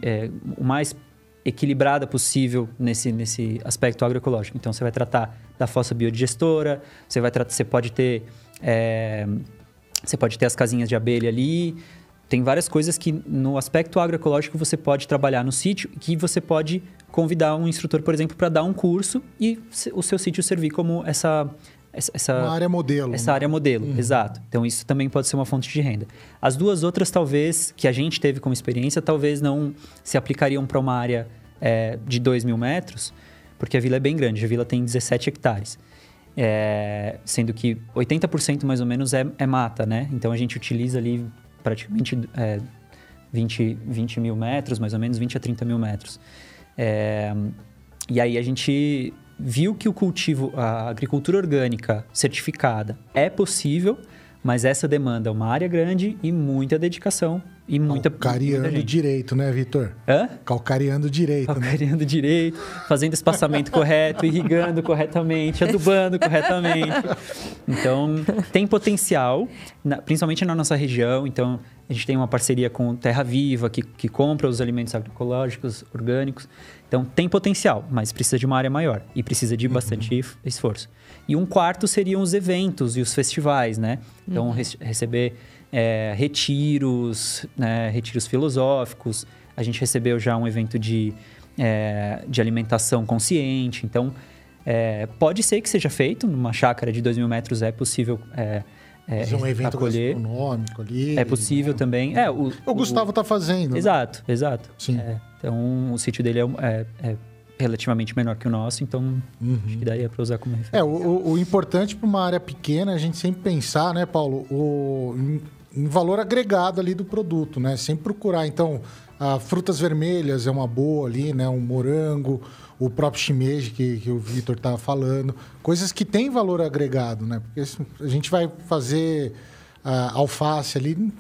é, o mais equilibrada possível nesse, nesse aspecto agroecológico. Então, você vai tratar da fossa biodigestora, você, vai tratar, você pode ter... É, você pode ter as casinhas de abelha ali, tem várias coisas que no aspecto agroecológico você pode trabalhar no sítio que você pode convidar um instrutor, por exemplo, para dar um curso e o seu sítio servir como essa essa uma área modelo. Essa né? área modelo, uhum. exato. Então isso também pode ser uma fonte de renda. As duas outras, talvez, que a gente teve como experiência, talvez não se aplicariam para uma área é, de 2 mil metros, porque a vila é bem grande. A vila tem 17 hectares. É, sendo que 80% mais ou menos é, é, mata, né? Então a gente utiliza ali praticamente é, 20, 20 mil metros, mais ou menos 20 a 30 mil metros. É, e aí a gente viu que o cultivo, a agricultura orgânica certificada é possível, mas essa demanda uma área grande e muita dedicação e muita Calcareando muita direito, né, Vitor? Hã? Calcareando direito. Calcareando né? direito, fazendo espaçamento correto, irrigando corretamente, adubando corretamente. Então, tem potencial, principalmente na nossa região. Então, a gente tem uma parceria com Terra Viva, que, que compra os alimentos agroecológicos, orgânicos. Então, tem potencial, mas precisa de uma área maior e precisa de uhum. bastante esforço. E um quarto seriam os eventos e os festivais, né? Então, uhum. re receber é, retiros, né? retiros filosóficos. A gente recebeu já um evento de, é, de alimentação consciente. Então, é, pode ser que seja feito numa chácara de 2 mil metros, é possível é, é, Fazer um evento acolher. gastronômico ali. É possível né? também. É, o, o Gustavo está fazendo. Né? Exato, exato. Sim. É, então, o sítio dele é, é, é, relativamente menor que o nosso, então uhum. acho que daria para usar como referência. É, o, o importante para uma área pequena é a gente sempre pensar, né, Paulo, o, em, em valor agregado ali do produto, né? Sempre procurar. Então, a frutas vermelhas é uma boa ali, né? Um morango, o próprio shimeji que, que o Vitor estava falando. Coisas que têm valor agregado, né? Porque a gente vai fazer uh, alface ali,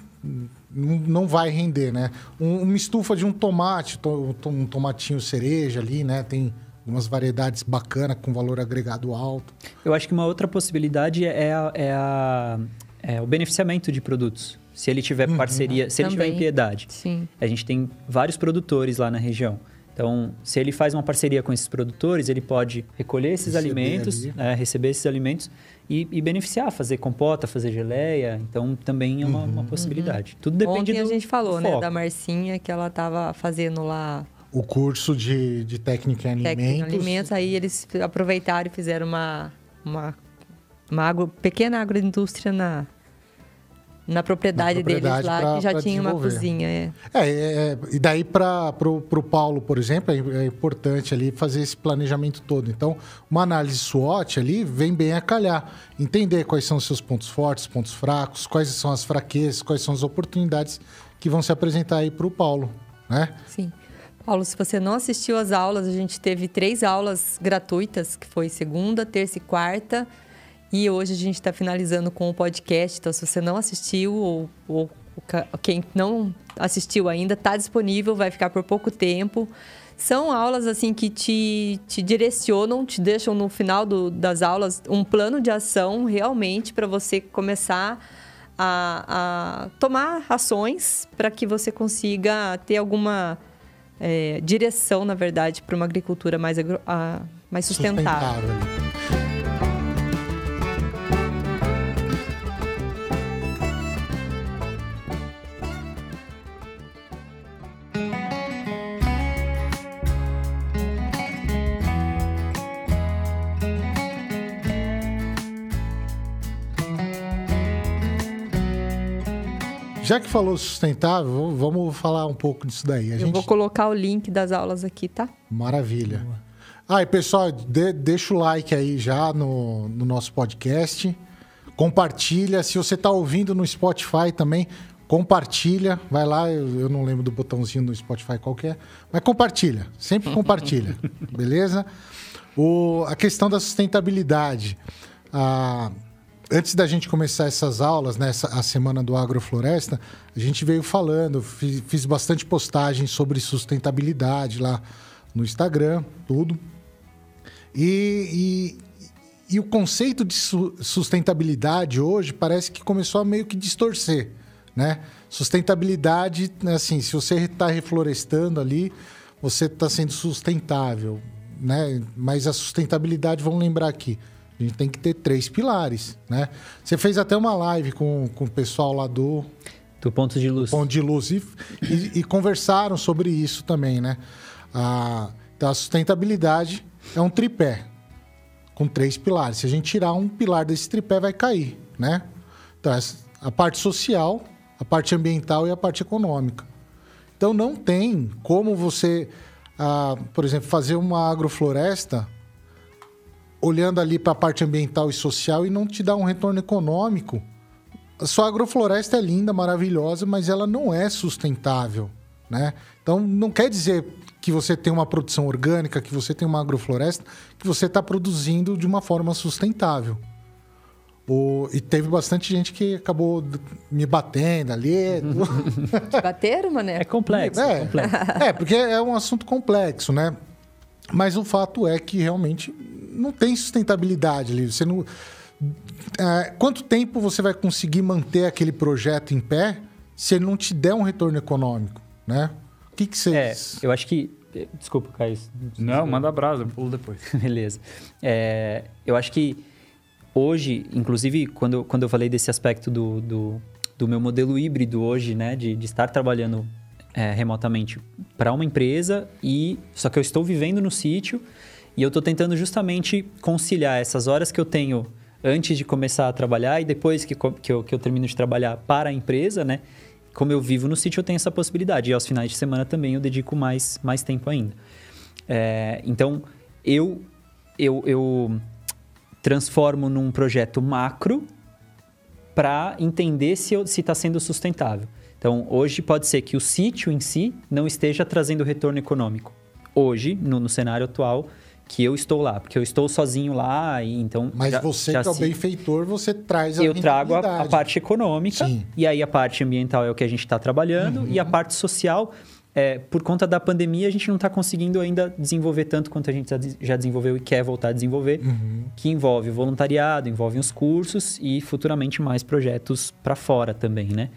não vai render, né? Um, uma estufa de um tomate, um tomatinho cereja ali, né? Tem umas variedades bacanas com valor agregado alto. Eu acho que uma outra possibilidade é, a, é, a, é o beneficiamento de produtos. Se ele tiver uhum. parceria, se ele tiver em piedade. Sim. A gente tem vários produtores lá na região. Então, se ele faz uma parceria com esses produtores, ele pode recolher esses receber alimentos, é, receber esses alimentos e, e, beneficiar, fazer compota, fazer geleia. Então, também é uma, uhum. uma possibilidade. Uhum. Tudo depende Ontem do a gente falou, né, da Marcinha, que ela estava fazendo lá... O curso de, de técnica em alimentos. Técnica em alimentos, aí eles aproveitaram e fizeram uma, uma, uma agro, pequena agroindústria na, na propriedade, na propriedade deles lá, pra, que já tinha uma cozinha. É, é, é e daí para o Paulo, por exemplo, é, é, importante ali fazer esse planejamento todo. Então, uma análise SWOT ali vem bem a calhar. Entender quais são os seus pontos fortes, pontos fracos, quais são as fraquezas, quais são as oportunidades que vão se apresentar aí para o Paulo, né? Sim. Paulo, se você não assistiu às aulas, a gente teve três aulas gratuitas, que foi segunda, terça e quarta e hoje a gente está finalizando com o podcast, então se você não assistiu ou, ou quem não assistiu ainda, está disponível, vai ficar por pouco tempo. São aulas assim que te, te direcionam, te deixam no final do, das aulas um plano de ação realmente para você começar a, a, tomar ações para que você consiga ter alguma é, direção, na verdade, para uma agricultura mais, agro, a, mais sustentável. sustentável. Já que falou sustentável, vamos falar um pouco disso daí. A Eu gente... vou colocar o link das aulas aqui, tá? Maravilha. Ah, e pessoal, de- deixa o like aí já no, no nosso podcast. Compartilha. Se você está ouvindo no Spotify também, compartilha. Vai lá, eu, eu não lembro do botãozinho no Spotify qual que é, mas compartilha. Sempre compartilha. beleza? O, a questão da sustentabilidade. Ah, antes da gente começar essas aulas, né, essa- a semana do Agrofloresta, a gente veio falando, fi- fiz bastante postagem sobre sustentabilidade lá no Instagram, tudo. E, e, e o conceito de su- sustentabilidade hoje parece que começou a meio que distorcer, né? Sustentabilidade, assim, se você está reflorestando ali, você está sendo sustentável, né? Mas a sustentabilidade, vamos lembrar aqui, a gente tem que ter três pilares, né? Você fez até uma live com, com o pessoal lá do Do ponto de luz. Ponto de Luz e, e- e conversaram sobre isso também, né? A, então, a sustentabilidade é um tripé com três pilares. Se a gente tirar um pilar desse tripé, vai cair, né? Então, a parte social, a parte ambiental e a parte econômica. Então, não tem como você, ah, por exemplo, fazer uma agrofloresta olhando ali para a parte ambiental e social e não te dar um retorno econômico a sua agrofloresta é linda, maravilhosa, mas ela não é sustentável, né? Então, não quer dizer que você tem uma produção orgânica, que você tem uma agrofloresta, que você está produzindo de uma forma sustentável. O- e teve bastante gente que acabou me batendo ali. Te bateram, mané? É complexo. É. É, complexo. é, porque é um assunto complexo, né? Mas o fato é que realmente não tem sustentabilidade ali. Você não. É, quanto tempo você vai conseguir manter aquele projeto em pé se ele não te der um retorno econômico, né? O que, que É, vocês. eu acho que. Desculpa, Caio. Não, manda brasa, eu pulo depois. Beleza. É, eu acho que hoje, inclusive, quando, eu- quando eu falei desse aspecto do, do, do meu modelo híbrido hoje, né, de, de estar trabalhando é, remotamente para uma empresa e só que eu estou vivendo no sítio e eu estou tentando justamente conciliar essas horas que eu tenho antes de começar a trabalhar e depois que, que, eu, que eu termino de trabalhar para a empresa, né? Como eu vivo no sítio, eu tenho essa possibilidade. E aos finais de semana também eu dedico mais, mais tempo ainda. É, então, eu, eu, eu transformo num projeto macro para entender se está sendo sustentável. Então, hoje pode ser que o sítio em si não esteja trazendo retorno econômico. Hoje, no, no cenário atual, que eu estou lá, porque eu estou sozinho lá, e então. Mas já- você já que é o benfeitor, você traz a eu trago a, a parte econômica Sim. e aí a parte ambiental é o que a gente está trabalhando e a parte social é, por conta da pandemia a gente não está conseguindo ainda desenvolver tanto quanto a gente já des- já desenvolveu e quer voltar a desenvolver que envolve o voluntariado envolve os cursos e futuramente mais projetos para fora também né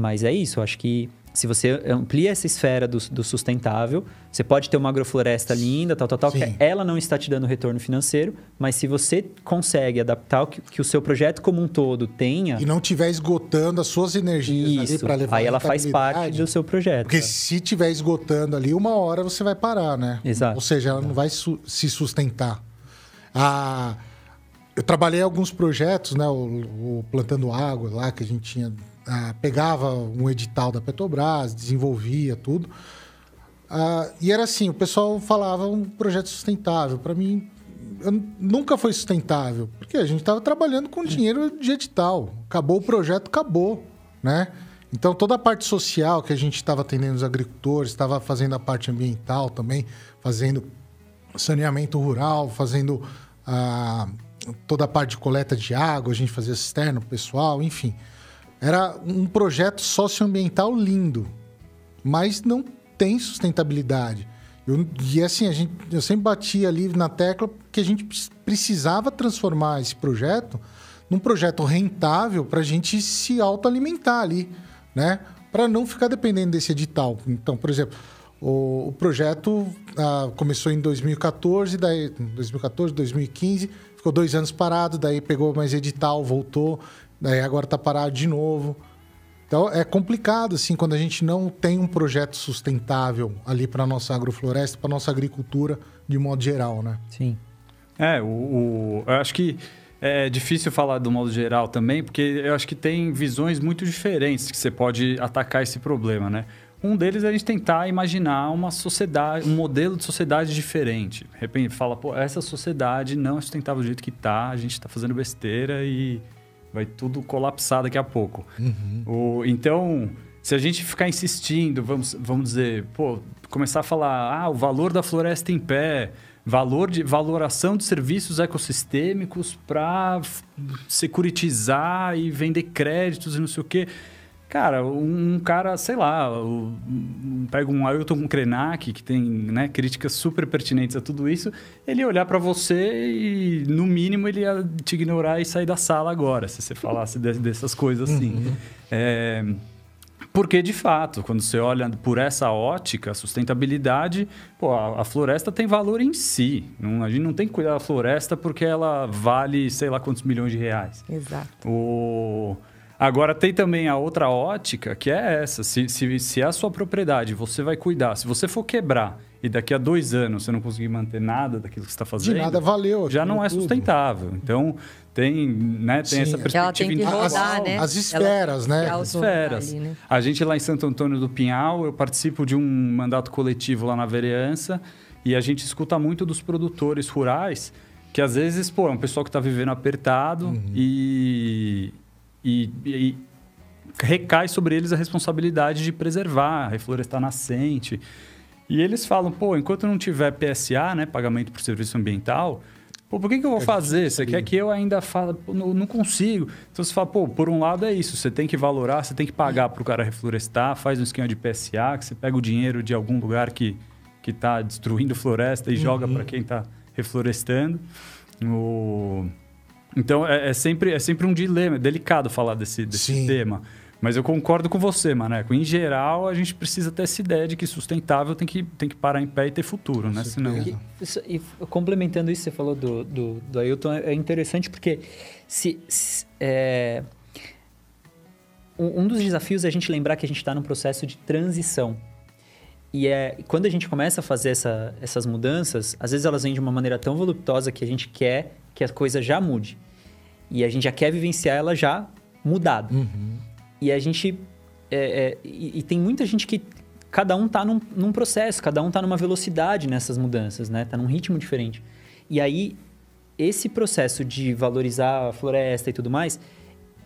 mas é isso eu acho que se você amplia essa esfera do, do sustentável, você pode ter uma agrofloresta linda, tal, tal, tal, que ela não está te dando retorno financeiro, mas se você consegue adaptar o que, que o seu projeto como um todo tenha, E não tiver esgotando as suas energias ali para levar aí ela faz parte do seu projeto. Porque se tiver esgotando ali, uma hora você vai parar, né? Exato. Ou seja, ela não vai su- se sustentar. Ah, eu trabalhei alguns projetos, né? O, o Plantando Água lá, que a gente tinha. Ah, pegava um edital da Petrobras, desenvolvia tudo. Ah, e era assim, o pessoal falava um projeto sustentável. Para mim, eu nunca foi sustentável, porque a gente estava trabalhando com dinheiro de edital. Acabou o projeto, acabou, né? Então toda a parte social que a gente estava atendendo os agricultores, estava fazendo a parte ambiental também, fazendo saneamento rural, fazendo ah, toda a parte de coleta de água, a gente fazia cisterna pessoal, enfim. Era um projeto socioambiental lindo, mas não tem sustentabilidade. Eu- e assim, a gente, eu sempre batia ali na tecla que a gente precis- precisava transformar esse projeto num projeto rentável para a gente se autoalimentar ali, né? Para não ficar dependendo desse edital. Então, por exemplo, o, o projeto ah, começou em 2014, daí 2014, 2015, ficou dois anos parado, daí pegou mais edital, voltou, daí agora está parado de novo. Então é complicado assim quando a gente não tem um projeto sustentável ali para nossa agrofloresta, para nossa agricultura de modo geral, né? Sim. É, o, o- eu acho que é difícil falar do modo geral também, porque eu acho que tem visões muito diferentes que você pode atacar esse problema, né? Um deles é a gente tentar imaginar uma sociedade, um modelo de sociedade diferente. De repente fala, pô, essa sociedade não é sustentável do jeito que está, a gente está fazendo besteira e vai tudo colapsar daqui a pouco. Uhum. O, então, se a gente ficar insistindo, vamos, vamos dizer, pô, começar a falar, ah, o valor da floresta em pé, valor de valoração de serviços ecossistêmicos para securitizar e vender créditos e não sei o quê. Cara, um cara, sei lá, o, pega um Ailton Krenak, que tem né, críticas super pertinentes a tudo isso, ele ia olhar para você e, no mínimo, ele ia te ignorar e sair da sala agora, se você falasse de, dessas coisas assim. Uhum. É, porque, de fato, quando você olha por essa ótica, a sustentabilidade, pô, a, a, floresta tem valor em si. Não, a gente não tem que cuidar da floresta porque ela vale sei lá quantos milhões de reais. Exato. O... Agora, tem também a outra ótica, que é essa. Se, se, se é a sua propriedade, você vai cuidar. Se você for quebrar e daqui a dois anos você não conseguir manter nada daquilo que você está fazendo... De nada valeu. Já não é tudo. sustentável. Então, tem, né, tem Sim, essa perspectiva ela tem que rodar, individual. né? As esferas, Ela- né? As esferas. ali, né? A gente lá em Santo Antônio do Pinhal, eu participo de um mandato coletivo lá na vereança e a gente escuta muito dos produtores rurais que às vezes, pô, é um pessoal que está vivendo apertado e, e, e recai sobre eles a responsabilidade de preservar, reflorestar nascente. E eles falam, pô, enquanto não tiver PSA, né, pagamento por serviço ambiental, pô, por que, que eu vou fazer? Você quer que eu ainda? Pô, Não, não consigo. Então você fala, pô, por um lado é isso, você tem que valorar, você tem que pagar para o cara reflorestar, faz um esquema de PSA, que você pega o dinheiro de algum lugar que que está destruindo floresta e joga para quem está reflorestando. O... Então é, é sempre, é sempre um dilema, é delicado falar desse, desse tema. Mas eu concordo com você, Maneco. Em geral, a gente precisa ter essa ideia de que sustentável tem que, tem que parar em pé e ter futuro, né? Senão. E, isso- e complementando isso, você falou do, do, do Ailton, é interessante porque se, se- é, um, um dos desafios é a gente lembrar que a gente está num processo de transição. E é, quando a gente começa a fazer essa, essas mudanças, às vezes elas vêm de uma maneira tão voluptuosa que a gente quer que a coisa já mude. E a gente já quer vivenciar ela já mudada. Uhum. E a gente. é, é, e, e tem muita gente que. Cada um tá num, num processo, cada um tá numa velocidade nessas mudanças, né? Tá num ritmo diferente. E aí, esse processo de valorizar a floresta e tudo mais,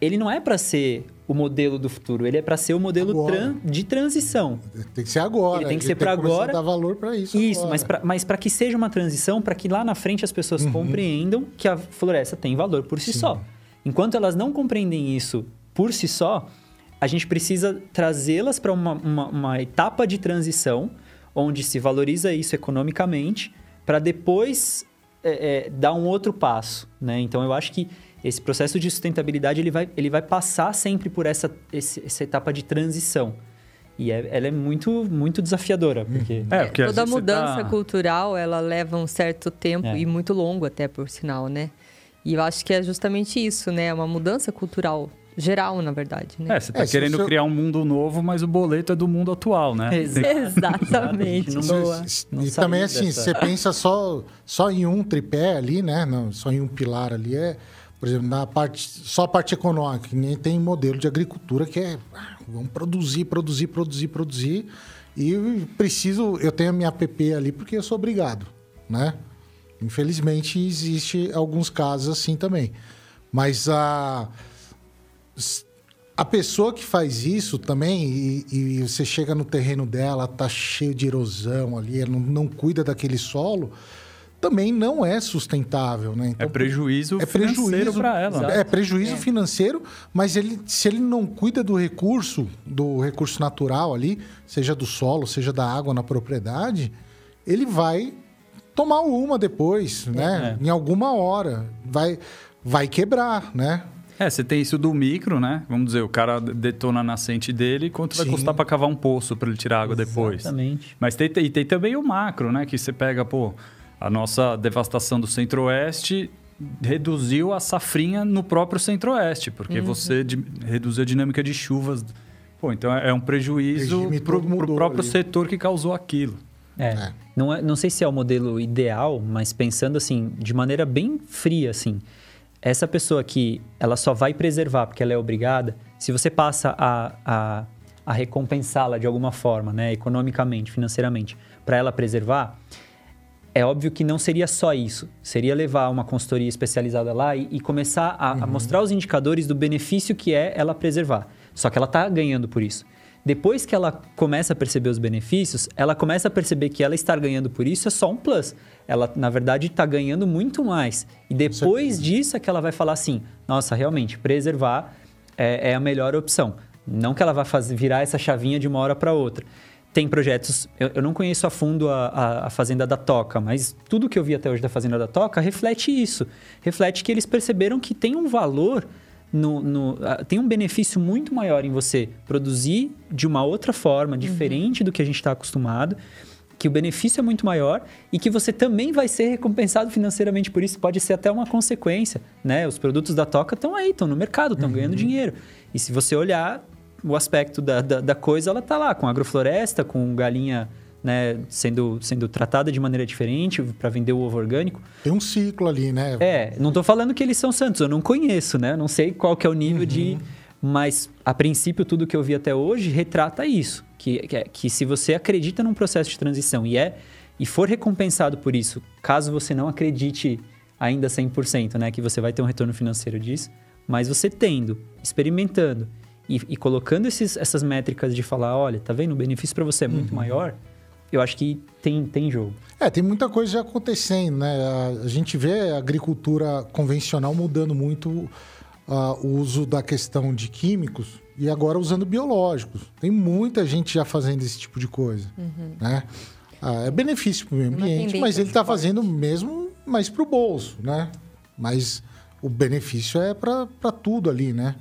ele não é para ser o modelo do futuro, ele é para ser o modelo tran- de transição. Tem que ser agora. Ele tem que gente ser começar agora. dar valor para isso. Isso, agora. mas para que seja uma transição, para que lá na frente as pessoas compreendam que a floresta tem valor por si Sim. só. Enquanto elas não compreendem isso por si só, a gente precisa trazê-las para uma, uma, uma etapa de transição onde se valoriza isso economicamente para depois é, é, dar um outro passo, né? Então eu acho que esse processo de sustentabilidade ele vai, ele vai passar sempre por essa, esse- essa etapa de transição. E é- ela é muito, muito desafiadora, porque... É, porque Toda você mudança tá- cultural, ela leva um certo tempo É. e muito longo até, por sinal, né? E eu acho que é justamente isso, né? Uma mudança cultural geral, na verdade, né? É, você está É, querendo seu- criar um mundo novo, mas o boleto é do mundo atual, né? Exatamente. Não- Boa. não e também assim, dessa- você pensa só, só em um tripé ali, né? Não, só em um pilar ali é, por exemplo, na parte só a parte econômica, nem tem modelo de agricultura que é ah, vamos produzir, produzir, produzir, produzir e preciso, eu tenho a minha app ali porque eu sou obrigado, né? Infelizmente existe alguns casos assim também. Mas a a pessoa que faz isso também, e, e você chega no terreno dela, tá cheio de erosão ali, ela não, não cuida daquele solo, também não é sustentável, né? É Então, prejuízo é financeiro prejuízo para ela. né? É prejuízo financeiro, mas ele, se ele não cuida do recurso, do recurso natural ali, seja do solo, seja da água na propriedade, ele vai tomar uma depois, né? Em alguma hora. Vai, vai quebrar, né? É, você tem isso do micro, né? Vamos dizer, o cara detona a nascente dele, quanto vai Sim. custar para cavar um poço para ele tirar água depois? Exatamente. Mas tem, tem, tem também o macro, né? Que você pega, pô, a nossa devastação do centro-oeste reduziu a safrinha no próprio centro-oeste, porque você di- reduziu a dinâmica de chuvas. Pô, então é é um prejuízo pro mudou próprio ali. setor que causou aquilo. É. É. Não, é- não sei se é o modelo ideal, mas pensando assim, de maneira bem fria, assim, essa pessoa que ela só vai preservar porque ela é obrigada, se você passa a, a, a recompensá-la de alguma forma, né, economicamente, financeiramente, para ela preservar, é óbvio que não seria só isso. Seria levar uma consultoria especializada lá e, e começar a, uhum. a, mostrar os indicadores do benefício que é ela preservar. Só que ela está ganhando por isso. Depois que ela começa a perceber os benefícios, ela começa a perceber que ela estar ganhando por isso é só um plus. Ela, na verdade, está ganhando muito mais. E depois disso é que ela vai falar assim: nossa, realmente, preservar é, é a melhor opção. Não que ela vá fazer, virar essa chavinha de uma hora para outra. Tem projetos, eu, eu, não conheço a fundo a, a, a, Fazenda da Toca, mas tudo que eu vi até hoje da Fazenda da Toca reflete isso. Reflete que eles perceberam que tem um valor no, no, tem um benefício muito maior em você produzir de uma outra forma, diferente uhum. do que a gente está acostumado, que o benefício é muito maior e que você também vai ser recompensado financeiramente por isso. Pode ser até uma consequência, né? Os produtos da Toca estão aí, estão no mercado, estão uhum. ganhando dinheiro. E se você olhar o aspecto da, da, da coisa, ela está lá, com agrofloresta, com galinha né, sendo, sendo tratada de maneira diferente para vender o ovo orgânico. Tem um ciclo ali, né? É, não estou falando que eles são santos, eu não conheço, né? não sei qual que é o nível uhum. de... Mas, a princípio, tudo que eu vi até hoje retrata isso. Que, que, que se você acredita num processo de transição e, é, e for recompensado por isso, caso você não acredite ainda 100%, né? Que você vai ter um retorno financeiro disso. Mas você tendo, experimentando e, e colocando esses, essas métricas de falar, olha, tá vendo? O benefício para você é muito uhum. maior eu acho que tem, tem jogo. É, tem muita coisa já acontecendo, né? A, a gente vê a agricultura convencional mudando muito uh, o uso da questão de químicos e agora usando biológicos. Tem muita gente já fazendo esse tipo de coisa, uhum. né? Ah, é benefício para o meio ambiente, mas ele está fazendo mesmo mais para o bolso, né? Mas o benefício é para tudo ali, né?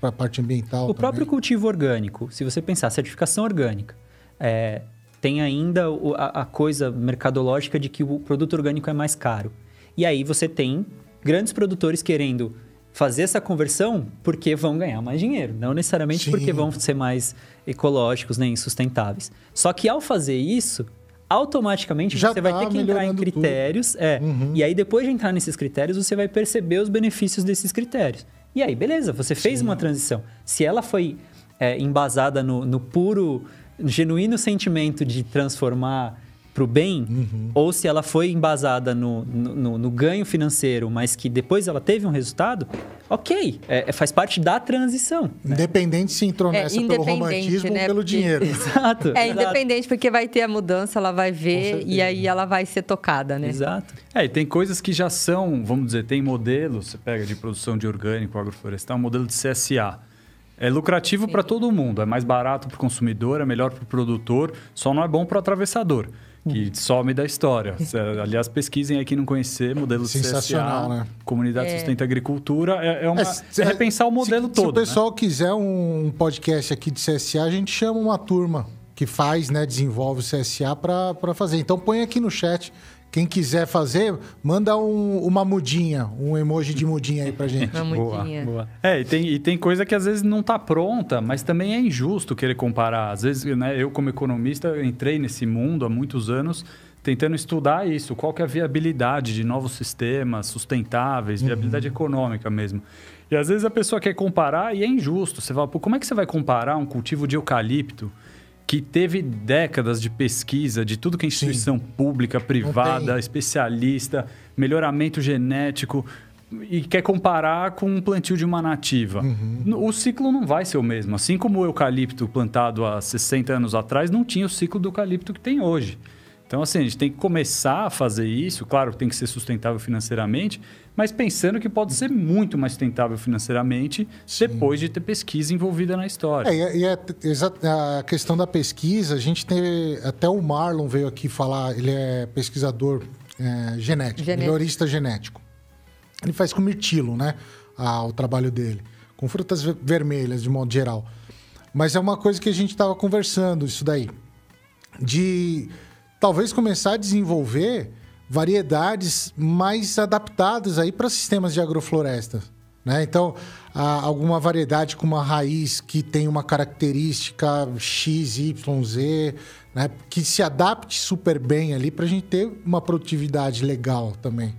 Para a parte ambiental. O também. próprio cultivo orgânico, se você pensar, certificação orgânica, é, tem ainda a, a coisa mercadológica de que o produto orgânico é mais caro. E aí você tem grandes produtores querendo fazer essa conversão porque vão ganhar mais dinheiro, não necessariamente Sim. porque vão ser mais ecológicos nem sustentáveis. Só que ao fazer isso, automaticamente Já você tá vai ter que entrar em critérios, tudo. é. Uhum. E aí depois de entrar nesses critérios, você vai perceber os benefícios desses critérios. E aí, beleza, você fez Sim. uma transição. Se ela foi é, embasada no, no puro genuíno sentimento de transformar para o bem, uhum. ou se ela foi embasada no, no, no, ganho financeiro, mas que depois ela teve um resultado, ok, é, é faz parte da transição. Né? Independente se entrou é, nessa pelo romantismo né? ou pelo dinheiro. Exato. É independente porque vai ter a mudança, ela vai ver e aí ela vai ser tocada, né? Exato. É, e tem coisas que já são, vamos dizer, tem modelos, você pega de produção de orgânico, agroflorestal, um modelo de CSA é lucrativo para todo mundo, é mais barato para o consumidor, é melhor para o produtor, só não é bom para o atravessador, que uhum. some da história. Aliás, pesquisem aí quem não conhecer, modelo Sensacional, CSA, né? Comunidade é. Sustenta Agricultura, é, é, uma, é, é repensar o modelo se, todo. Se o pessoal né? quiser um podcast aqui de CSA, a gente chama uma turma que faz, né, desenvolve o CSA para fazer. Então põe aqui no chat quem quiser fazer, manda um, uma mudinha, um emoji de mudinha aí pra gente. Uma mudinha. Boa, boa. É, e tem, e tem coisa que às vezes não tá pronta, mas também é injusto querer comparar. Às vezes, né, eu como economista, entrei nesse mundo há muitos anos tentando estudar isso, qual que é a viabilidade de novos sistemas sustentáveis, viabilidade uhum. econômica mesmo. E às vezes a pessoa quer comparar e é injusto. Você fala, Pô, como é que você vai comparar um cultivo de eucalipto que teve décadas de pesquisa de tudo que é instituição Sim. pública, privada, especialista, melhoramento genético e quer comparar com um plantio de uma nativa. Uhum. O ciclo não vai ser o mesmo. Assim como o eucalipto plantado há 60 anos atrás não tinha o ciclo do eucalipto que tem hoje. Então, assim, a gente tem que começar a fazer isso. Claro, tem que ser sustentável financeiramente, mas pensando que pode ser muito mais sustentável financeiramente Sim. depois de ter pesquisa envolvida na história. É, e a, a questão da pesquisa, a gente tem. Até o Marlon veio aqui falar, ele é pesquisador é, genético, genético, melhorista genético. Ele faz com mirtilo, né? Ah, o trabalho dele. Com frutas vermelhas, de modo geral. Mas é uma coisa que a gente estava conversando, isso daí. De talvez começar a desenvolver variedades mais adaptadas aí para sistemas de agrofloresta. Né? Então, alguma variedade com uma raiz que tem uma característica X, Y, Z, né? que se adapte super bem ali para a gente ter uma produtividade legal também.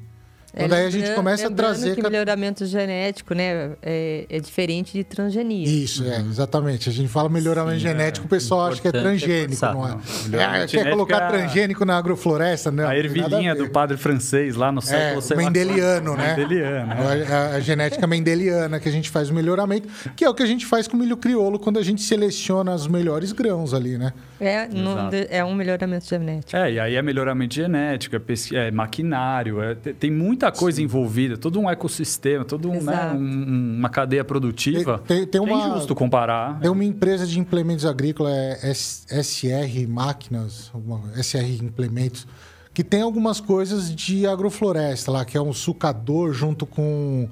Então daí a gente começa a trazer que melhoramento genético, né, é, é diferente de transgenia. Isso, é, exatamente. A gente fala melhoramento Sim, genético, é. o pessoal acha que é transgênico, não é? Não, É, quer colocar é a- transgênico na agrofloresta? Não, a ervilhinha ver. do padre francês lá no É, século lá mendeliano, né? Mendeliano, é. A, a- a genética mendeliana que a gente faz o melhoramento, que é o que a gente faz com o milho crioulo quando a gente seleciona os melhores grãos ali, né? É, de- é um melhoramento genético. É, e aí é melhoramento genético, é, é maquinário, é- te- tem muita coisa envolvida, todo um ecossistema, todo um, né, um- uma cadeia produtiva. Tem- tem- tem uma- É injusto comparar. Tem uma empresa de implementos agrícolas, é SR Máquinas, SR Implementos, que tem algumas coisas de agrofloresta lá, que é um sucador junto com.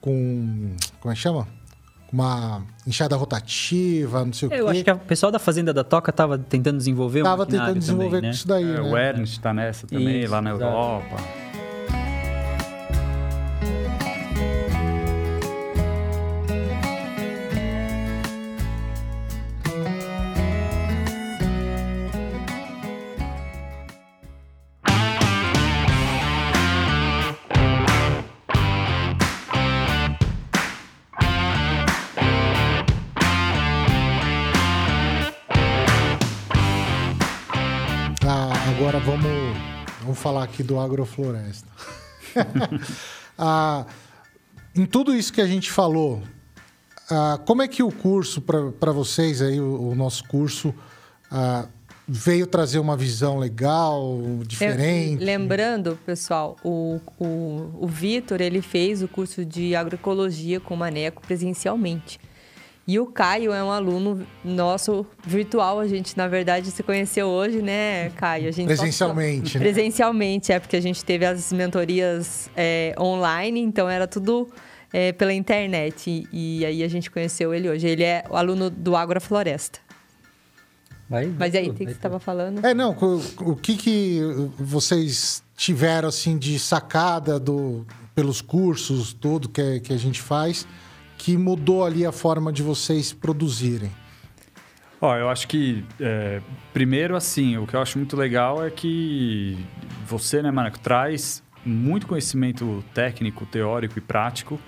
com como é que chama? Uma enxada rotativa, não sei o Eu quê. acho que o pessoal da Fazenda da Toca tava tentando desenvolver um Tava maquinário tentando desenvolver também, né? isso daí, É, né? O Ernst está nessa também, Isso, lá na exato. Europa. Vamos falar aqui do agrofloresta. Ah, em tudo isso que a gente falou, ah, como é que o curso, para vocês aí, o, o nosso curso, ah, veio trazer uma visão legal, diferente? Lembrando, pessoal, o, o, o Vitor, ele fez o curso de agroecologia com o Maneco presencialmente. E o Caio é um aluno nosso virtual. A gente, na verdade, se conheceu hoje, né, Caio? A gente só- Presencialmente, né? Presencialmente, é porque a gente teve as mentorias é, online, então era tudo é, pela internet. E, e aí a gente conheceu ele hoje. Ele é o aluno do Agrofloresta. Vai, vai Mas aí, o que, que você estava falando? É, não, o, o que que vocês tiveram, assim, de sacada do, pelos cursos, tudo que, que a gente faz, que mudou ali a forma de vocês produzirem? Ó, eu acho que, é, primeiro, assim, o que eu acho muito legal é que você, né, Marco, traz muito conhecimento técnico, teórico e prático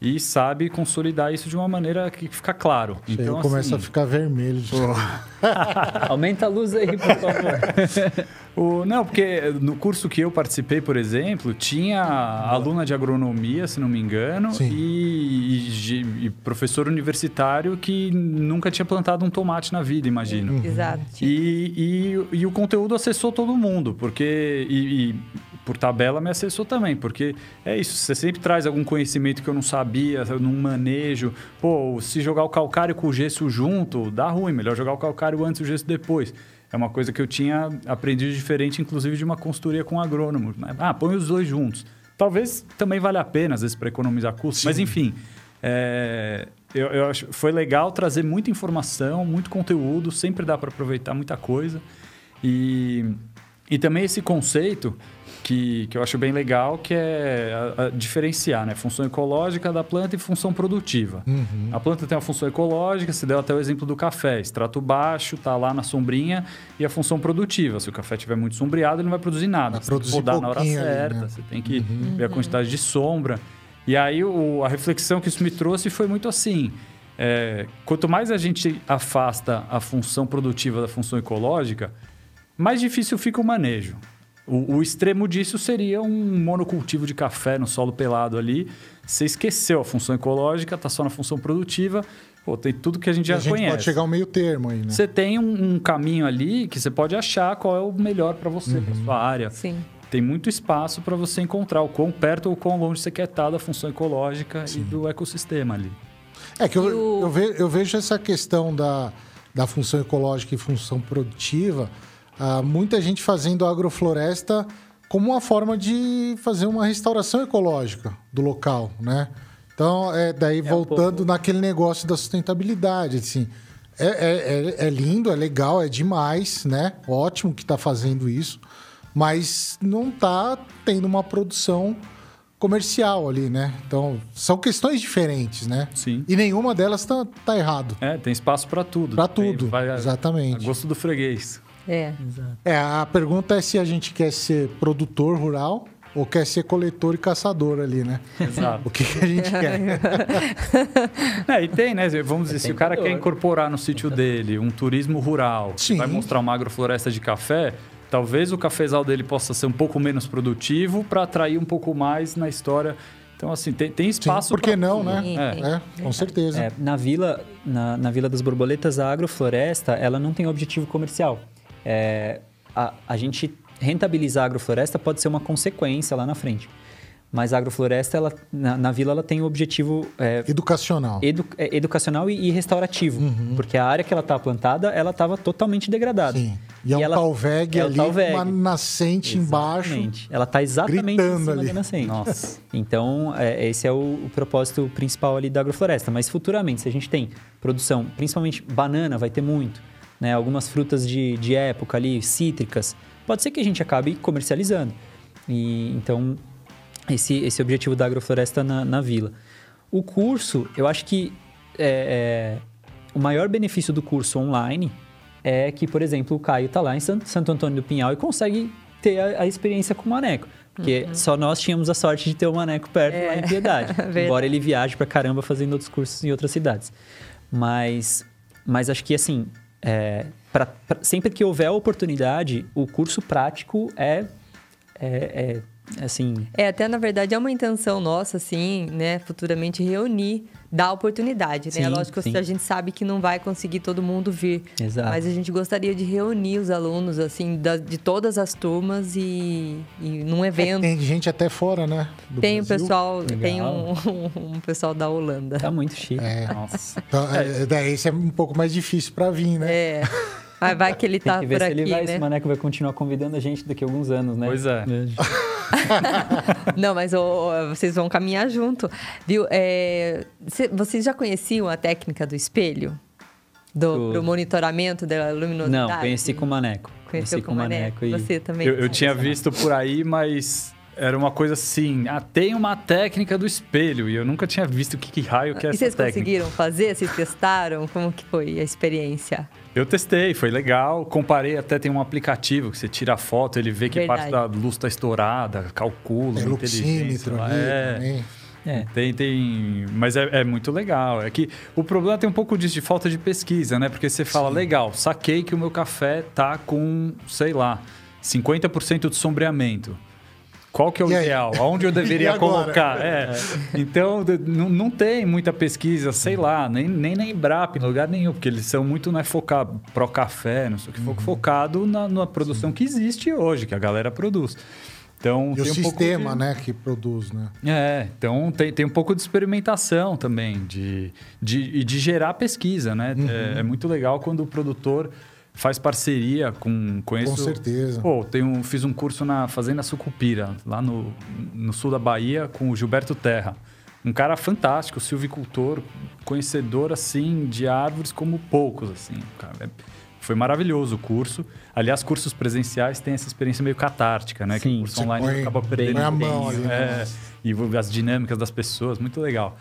e sabe consolidar isso de uma maneira que fica claro. Então, Então, eu começo assim, a ficar vermelho. de- Aumenta a luz aí, por favor. O, não, porque no curso que eu participei, por exemplo, tinha aluna de agronomia, se não me engano, e, e e professor universitário que nunca tinha plantado um tomate na vida, imagino. Exato. E, e, e o conteúdo acessou todo mundo, porque. Por tabela me acessou também, porque é isso, você sempre traz algum conhecimento que eu não sabia, num manejo. Pô, se jogar o calcário com o gesso junto, dá ruim, melhor jogar o calcário antes e o gesso depois. É uma coisa que eu tinha aprendido diferente, inclusive de uma consultoria com um agrônomo. Ah, põe os dois juntos. Talvez também valha a pena, às vezes, para economizar custos, mas enfim. é, eu, eu acho, foi legal trazer muita informação, muito conteúdo, sempre dá para aproveitar muita coisa. E, e também esse conceito que, que eu acho bem legal, que é a- a diferenciar, né? Função ecológica da planta e função produtiva. Uhum. A planta tem a função ecológica, se deu até o exemplo do café, extrato baixo, tá lá na sombrinha, e a função produtiva. Se o café estiver muito sombreado, ele não vai produzir nada. Vai você tem que produzir podar na hora pouquinho ali, certa, né? você tem que ver a quantidade de sombra. E aí o- a reflexão que isso me trouxe foi muito assim. é, quanto mais a gente afasta a função produtiva da função ecológica, mais difícil fica o manejo. O, o extremo disso seria um monocultivo de café no solo pelado ali. Você esqueceu a função ecológica, está só na função produtiva. Pô, tem tudo que a gente E já a gente conhece. pode chegar ao meio termo aí, né? Você tem um, um caminho ali que você pode achar qual é o melhor para você, Uhum. para sua área. Sim. Tem muito espaço para você encontrar o quão perto ou quão longe você quer estar da função ecológica e do ecossistema ali. É que eu, o- eu, ve- eu vejo essa questão da, da função ecológica e função produtiva, ah, muita gente fazendo agrofloresta como uma forma de fazer uma restauração ecológica do local, né? Então, é, daí voltando naquele negócio da sustentabilidade, assim, é, é, é- é lindo, é legal, é demais, né? Ótimo que está fazendo isso, mas não está tendo uma produção comercial ali, né? Então, são questões diferentes, né? Sim. E nenhuma delas tá, tá errado. É, tem espaço para tudo. Tem- tudo, vai exatamente. A gosto do freguês. É. Exato. É, a pergunta é se a gente quer ser produtor rural ou quer ser coletor e caçador ali, né? Exato. O que, que a gente quer? É, e tem, né? Vamos dizer, É se o cara quer incorporar no sítio dele um turismo rural, vai mostrar uma agrofloresta de café, talvez o cafezal dele possa ser um pouco menos produtivo para atrair um pouco mais na história. Então, assim, tem, tem Sim, espaço. por que pra não, né? Sim, É. É, com certeza. É, na vila, na, na Vila das Borboletas, a agrofloresta, ela não tem objetivo comercial. É, a, a gente rentabilizar a agrofloresta pode ser uma consequência lá na frente. Mas a agrofloresta, ela, na, na vila, ela tem o objetivo é, Educacional. edu- é, educacional e, e restaurativo. Uhum. Porque a área que ela está plantada, ela estava totalmente degradada. Sim. E é um ela- talveg é ali, talveg. uma nascente embaixo. Exatamente. Ela está exatamente em gritando cima ali. da nascente. Nossa. Então, é, esse é o, o propósito principal ali da agrofloresta. Mas futuramente, se a gente tem produção, principalmente banana, vai ter muito, né? Algumas frutas de, de época ali, cítricas, pode ser que a gente acabe comercializando. E, então, esse, esse é o objetivo da agrofloresta na, na vila. O curso, eu acho que é, é, o maior benefício do curso online é que, por exemplo, o Caio está lá em San- Santo Antônio do Pinhal e consegue ter a, a experiência com o Maneco. Porque só nós tínhamos a sorte de ter o Maneco perto lá em Piedade. Verdade. embora ele viaje pra caramba fazendo outros cursos em outras cidades. Mas, mas acho que, assim, é, pra- pra- sempre que houver oportunidade, o curso prático é, é, é, assim... É, até na verdade é uma intenção nossa, assim, né, futuramente reunir, dar oportunidade, né? Sim, Lógico sim. que a gente sabe que não vai conseguir todo mundo vir. Exato. Mas a gente gostaria de reunir os alunos, assim, da- de todas as turmas e, e num evento. Tem gente até fora, né? do Tem o Brasil. pessoal, Legal. tem um, um pessoal da Holanda. Tá muito chique. É. Nossa. Então, é, daí esse é um pouco mais difícil pra vir, né? É. Mas vai que ele Tem tá que ver por se aqui, ele vai, né? esse maneco vai continuar convidando a gente daqui a alguns anos, né? Pois é. Não, mas vocês vão caminhar junto, viu? É, cê- vocês já conheciam a técnica do espelho? Do, Do- pro monitoramento da luminosidade? Não, conheci com o maneco. Conheceu conheci com o Maneco. e... Você também? Eu, eu tinha visto por aí, mas era uma coisa assim. Ah, tem uma técnica do espelho. E eu nunca tinha visto o que, que raio que é E essa vocês técnica. conseguiram fazer? Vocês testaram? Como que foi a experiência? Eu testei, foi legal. Comparei até tem um aplicativo que você tira a foto, ele vê que Verdade. parte da luz está estourada, calcula, Tem inteligência. luxímetro lá. ali É. também. É. Tem, tem. Mas é, é muito legal. É que o problema tem um pouco disso, de falta de pesquisa, né? Porque você fala, legal, saquei que o meu café tá com, sei lá, 50% de sombreamento. Qual que é o ideal? Aonde eu deveria colocar? É. Então, de- não, não tem muita pesquisa, sei lá, nem, nem na Embrapa, em lugar nenhum, porque eles são muito né, focados pro café, não sei o que, Uhum. focado na, na produção que existe hoje, que a galera produz. Então, E o um sistema, de- né, que produz, né? é, então tem, tem um pouco de experimentação também, de, de, de gerar pesquisa, né? Uhum. É, é muito legal quando o produtor faz parceria com... Conheço, Com certeza. Pô, tem um, fiz um curso na Fazenda Sucupira, lá no, no sul da Bahia, com o Gilberto Terra. Um cara fantástico, silvicultor, conhecedor, assim, de árvores como poucos, assim. Cara, é- foi maravilhoso o curso. Aliás, cursos presenciais têm essa experiência meio catártica, né? que Sim, o curso você online põe- acaba perdendo põe a mão ali, né? é, e as dinâmicas das pessoas, muito legal.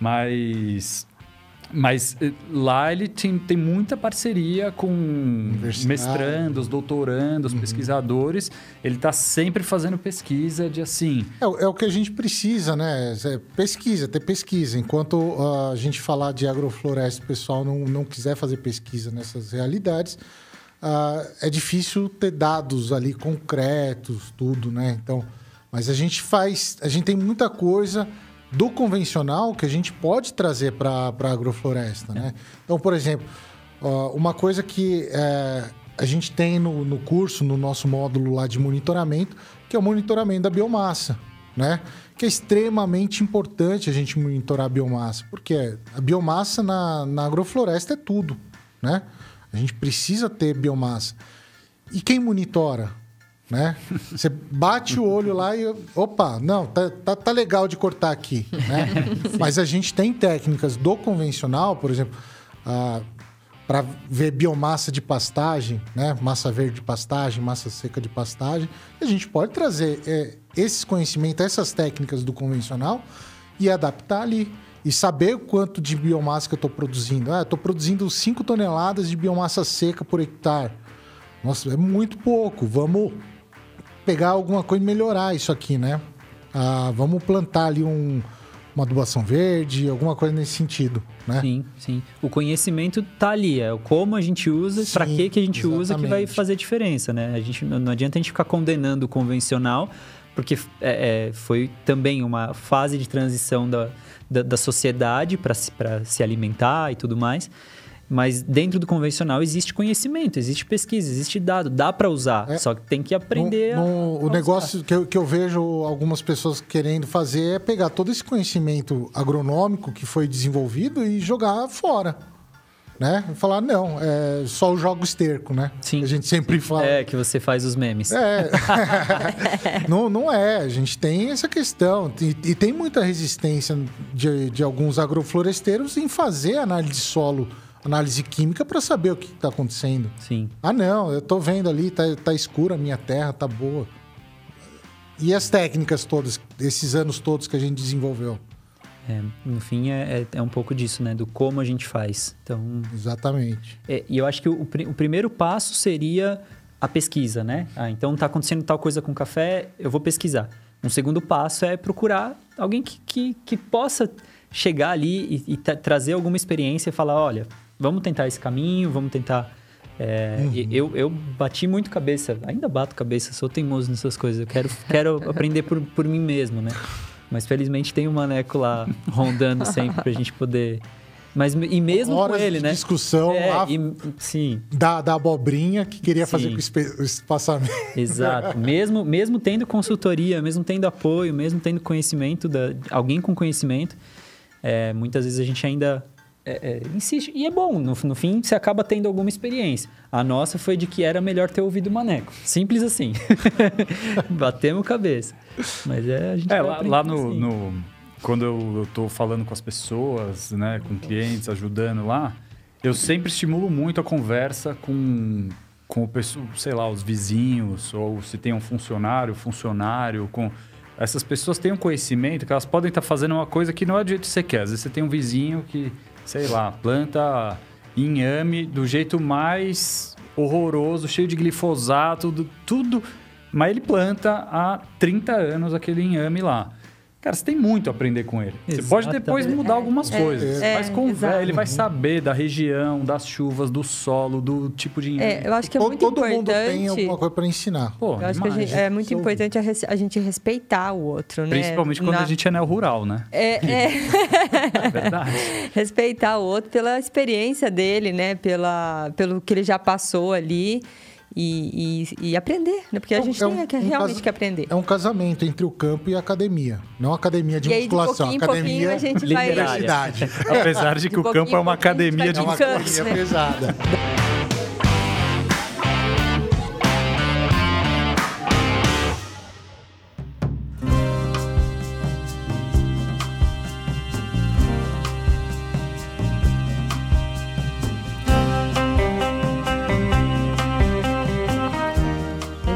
Mas, mas eh, lá ele tem, tem muita parceria com mestrandos, doutorandos, Uhum. pesquisadores. Ele está sempre fazendo pesquisa de assim. É, o- é o que a gente precisa, né? É pesquisa, ter pesquisa. Enquanto ah, a gente falar de agrofloresta, o pessoal não, não quiser fazer pesquisa nessas realidades, ah, é difícil ter dados ali concretos, tudo, né? Então, mas a gente faz, a gente tem muita coisa do convencional que a gente pode trazer para a agrofloresta, né? Então, por exemplo, uma coisa que é, a gente tem no, no curso, no nosso módulo lá de monitoramento, que é o monitoramento da biomassa, né? Que é extremamente importante a gente monitorar a biomassa, porque a biomassa na, na agrofloresta é tudo, né? A gente precisa ter biomassa. E quem monitora? Né? Você bate o olho lá e. Opa, não, tá, tá, tá legal de cortar aqui. Né? Mas a gente tem técnicas do convencional, por exemplo, para ver biomassa de pastagem, né? massa verde de pastagem, massa seca de pastagem. A gente pode trazer é, esses conhecimentos, essas técnicas do convencional e adaptar ali. E saber o quanto de biomassa que eu estou produzindo. Ah, estou produzindo 5 toneladas de biomassa seca por hectare. Nossa, é muito pouco. Vamos pegar alguma coisa e melhorar isso aqui, né? Ah, vamos plantar ali um, uma adubação verde, alguma coisa nesse sentido, né? Sim, sim. O conhecimento tá ali, é como a gente usa, para que que a gente usa que vai exatamente. fazer diferença, né? A gente não adianta a gente ficar condenando o convencional, porque é, é, foi também uma fase de transição da, da, da sociedade para se alimentar e tudo mais. Mas dentro do convencional existe conhecimento, existe pesquisa, existe dado, dá para usar, É. só que tem que aprender No- a- no- a o usar. negócio que eu, que eu vejo algumas pessoas querendo fazer é pegar todo esse conhecimento agronômico que foi desenvolvido e jogar fora. Né? Falar, não, é só o jogo esterco, né? Sim. A gente sempre fala. É, que você faz os memes. É. não, não é. A gente tem essa questão. E, e tem muita resistência de, de alguns agrofloresteiros em fazer análise de solo, análise química, para saber o que está acontecendo. Sim. Ah, não, eu tô vendo ali, tá, tá escura a minha terra, tá boa. E as técnicas todas, esses anos todos que a gente desenvolveu? É, no fim, é, é, é um pouco disso, né? Do como a gente faz. Então, Exatamente. É, e eu acho que o, o primeiro passo seria a pesquisa, né? Ah, então tá acontecendo tal coisa com café, eu vou pesquisar. Um segundo passo é procurar alguém que, que, que possa chegar ali e, e tra- trazer alguma experiência e falar, olha, vamos tentar esse caminho, vamos tentar... é, e- eu, eu bati muito cabeça, ainda bato cabeça, sou teimoso nessas coisas. Eu quero, quero aprender por, por mim mesmo, né? Mas felizmente tem o Maneco lá rondando sempre pra gente poder... Mas, e mesmo Horas com ele, de né? discussão É, lá, e- sim, da, da abobrinha que queria Sim. fazer com o espaçamento. exato. mesmo, mesmo tendo consultoria, mesmo tendo apoio, mesmo tendo conhecimento, da, alguém com conhecimento, é, muitas vezes a gente ainda é, é, insiste. E é bom, no, no fim você acaba tendo alguma experiência. A nossa foi de que era melhor ter ouvido o maneco. Simples assim. Batemos cabeça. Mas é, a gente É, lá, lá no, assim. no- Quando eu, tô falando com as pessoas, né, com clientes, ajudando lá, eu sempre estimulo muito a conversa com, com o pessoal, sei lá, os vizinhos, ou se tem um funcionário, funcionário, com. Essas pessoas têm um conhecimento que elas podem estar fazendo uma coisa que não é do jeito que você quer. Às vezes você tem um vizinho que, sei lá, planta inhame do jeito mais horroroso, cheio de glifosato, do- tudo. Mas ele planta há 30 anos aquele inhame lá. Cara, você tem muito a aprender com ele. Você pode depois Exatamente. mudar algumas É, coisas. é, mas com velho, ele vai saber da região, das chuvas, do solo, do tipo de. É, eu acho que é todo muito todo importante. mundo tem alguma coisa para ensinar. Pô, Eu acho que gente- é muito importante a, res- a gente respeitar o outro, né? Principalmente quando Na- a gente é neo-rural, né? É, é, É verdade. respeitar o outro pela experiência dele, né? Pela, pelo que ele já passou ali e, e, e aprender, né? Porque a É um- gente é tem um- que- um realmente caso- que aprender. É um casamento entre o campo e a academia. Não academia de E aí, de musculação, pouquinho em academia pouquinho, a gente vai-. Apesar de que o pouquinho campo é uma pouquinho a academia de É uma academia né? pesada.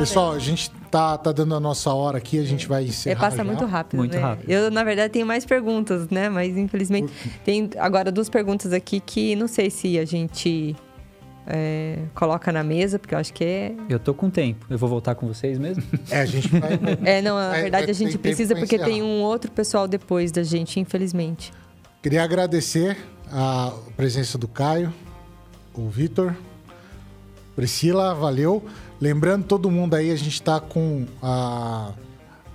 Pessoal, a gente tá, tá dando a nossa hora aqui, a gente vai É, encerrar. passa já. muito rápido, Muito né? rápido. Eu, na verdade, tenho mais perguntas, né? Mas, infelizmente, tem agora duas perguntas aqui que não sei se a gente é, coloca na mesa, porque eu acho que é... Eu tô com tempo. Eu vou voltar com vocês mesmo? É, a gente vai. É, não, na Vai- verdade, vai- a gente precisa porque tem um outro pessoal depois da gente, infelizmente. Queria agradecer a presença do Caio, o Vitor, Priscila, valeu. Lembrando todo mundo aí, a gente está com a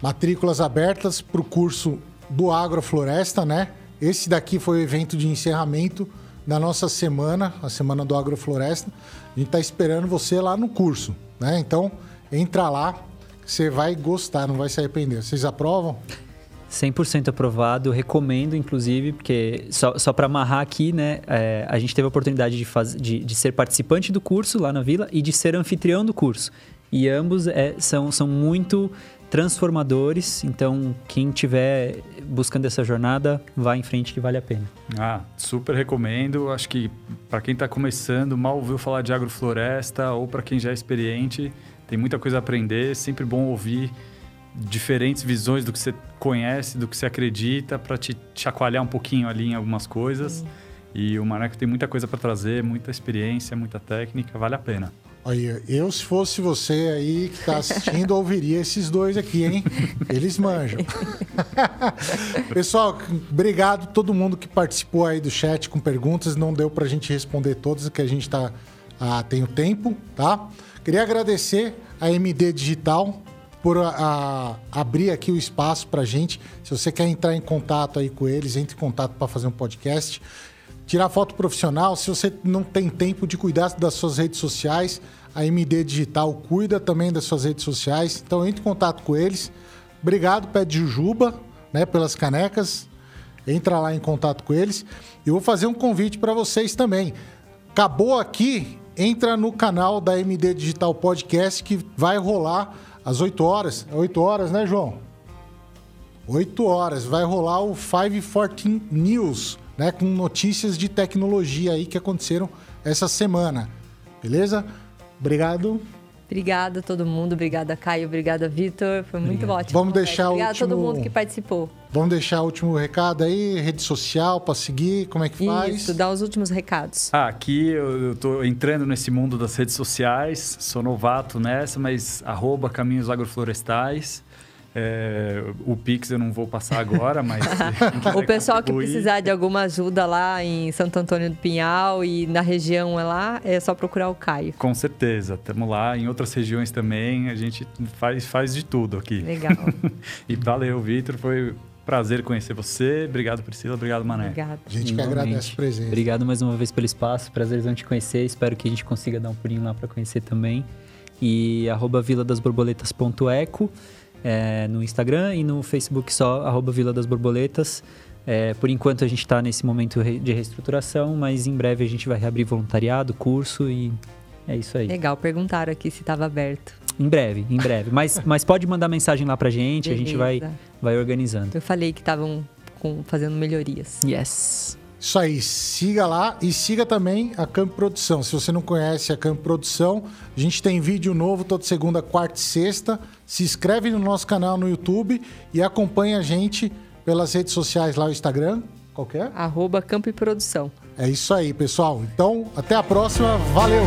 matrículas abertas para o curso do Agrofloresta, né? Esse daqui foi o evento de encerramento da nossa semana, a semana do Agrofloresta. A gente está esperando você lá no curso, né? Então, entra lá, você vai gostar, não vai se arrepender. Vocês aprovam? 100% aprovado, recomendo inclusive, porque só, só para amarrar aqui, né, é, a gente teve a oportunidade de, faz, de, de ser participante do curso lá na Vila e de ser anfitrião do curso. E ambos é, são, são muito transformadores, então quem estiver buscando essa jornada, vá em frente que vale a pena. Ah, super recomendo. Acho que para quem está começando, mal ouviu falar de agrofloresta, ou para quem já é experiente, tem muita coisa a aprender. Sempre bom ouvir diferentes visões do que você conhece, do que você acredita, para te chacoalhar um pouquinho ali em algumas coisas. E o Maneco tem muita coisa para trazer, muita experiência, muita técnica, vale a pena. Olha, eu se fosse você aí que tá assistindo, ouviria esses dois aqui, hein? Eles manjam. Pessoal, obrigado a todo mundo que participou aí do chat com perguntas. Não deu pra gente responder todas, que a gente tá, ah, tem o tempo, tá? Queria agradecer a MD Digital por a, a, abrir aqui o espaço pra gente. Se você quer entrar em contato aí com eles, entre em contato para fazer um podcast tirar foto profissional. Se você não tem tempo de cuidar das suas redes sociais, a MD Digital cuida também das suas redes sociais. Então entre em contato com eles. Obrigado, Pé de Jujuba, né, pelas canecas. Entra lá em contato com eles. E vou fazer um convite para vocês também. Acabou aqui, entra no canal da MD Digital Podcast que vai rolar às 8 horas. É 8 horas, né, João? 8 horas. Vai rolar o 514 News né, com notícias de tecnologia aí que aconteceram essa semana. Beleza? Obrigado. Obrigada a todo mundo, obrigada Caio, obrigada Vitor, foi muito Obrigado. ótimo. Vamos deixar obrigada o último... a todo mundo que participou. Vamos deixar o último recado aí, rede social para seguir, como é que faz? Isso, dá os últimos recados. Ah, aqui eu estou entrando nesse mundo das redes sociais, sou novato nessa, mas arroba Caminhos Agroflorestais. É, o Pix eu não vou passar agora, mas. o pessoal que precisar de alguma ajuda lá em Santo Antônio do Pinhal e na região é lá, é só procurar o Caio. Com certeza, estamos lá. Em outras regiões também, a gente faz, faz de tudo aqui. Legal. e valeu, Vitor. Foi prazer conhecer você. Obrigado, Priscila. Obrigado, Mané. Obrigado. A gente que agradece a presença. Obrigado mais uma vez pelo espaço. Prazerzão te conhecer. Espero que a gente consiga dar um pulinho lá para conhecer também. E arroba viladasborboletas.eco é, no Instagram e no Facebook só, arroba Vila das Borboletas. É, por enquanto a gente está nesse momento de reestruturação, mas em breve a gente vai reabrir voluntariado, curso e é isso aí. Legal, perguntaram aqui se estava aberto. Em breve, em breve. Mas, mas pode mandar mensagem lá pra gente, Beleza. a gente vai, vai organizando. Eu falei que estavam fazendo melhorias. Yes. Isso aí, siga lá e siga também a Campo Produção. Se você não conhece a Campo Produção, a gente tem vídeo novo toda segunda, quarta e sexta. Se inscreve no nosso canal no YouTube e acompanha a gente pelas redes sociais lá, o Instagram. Qual que é? Arroba Campo e Produção. É isso aí, pessoal. Então, até a próxima. Valeu!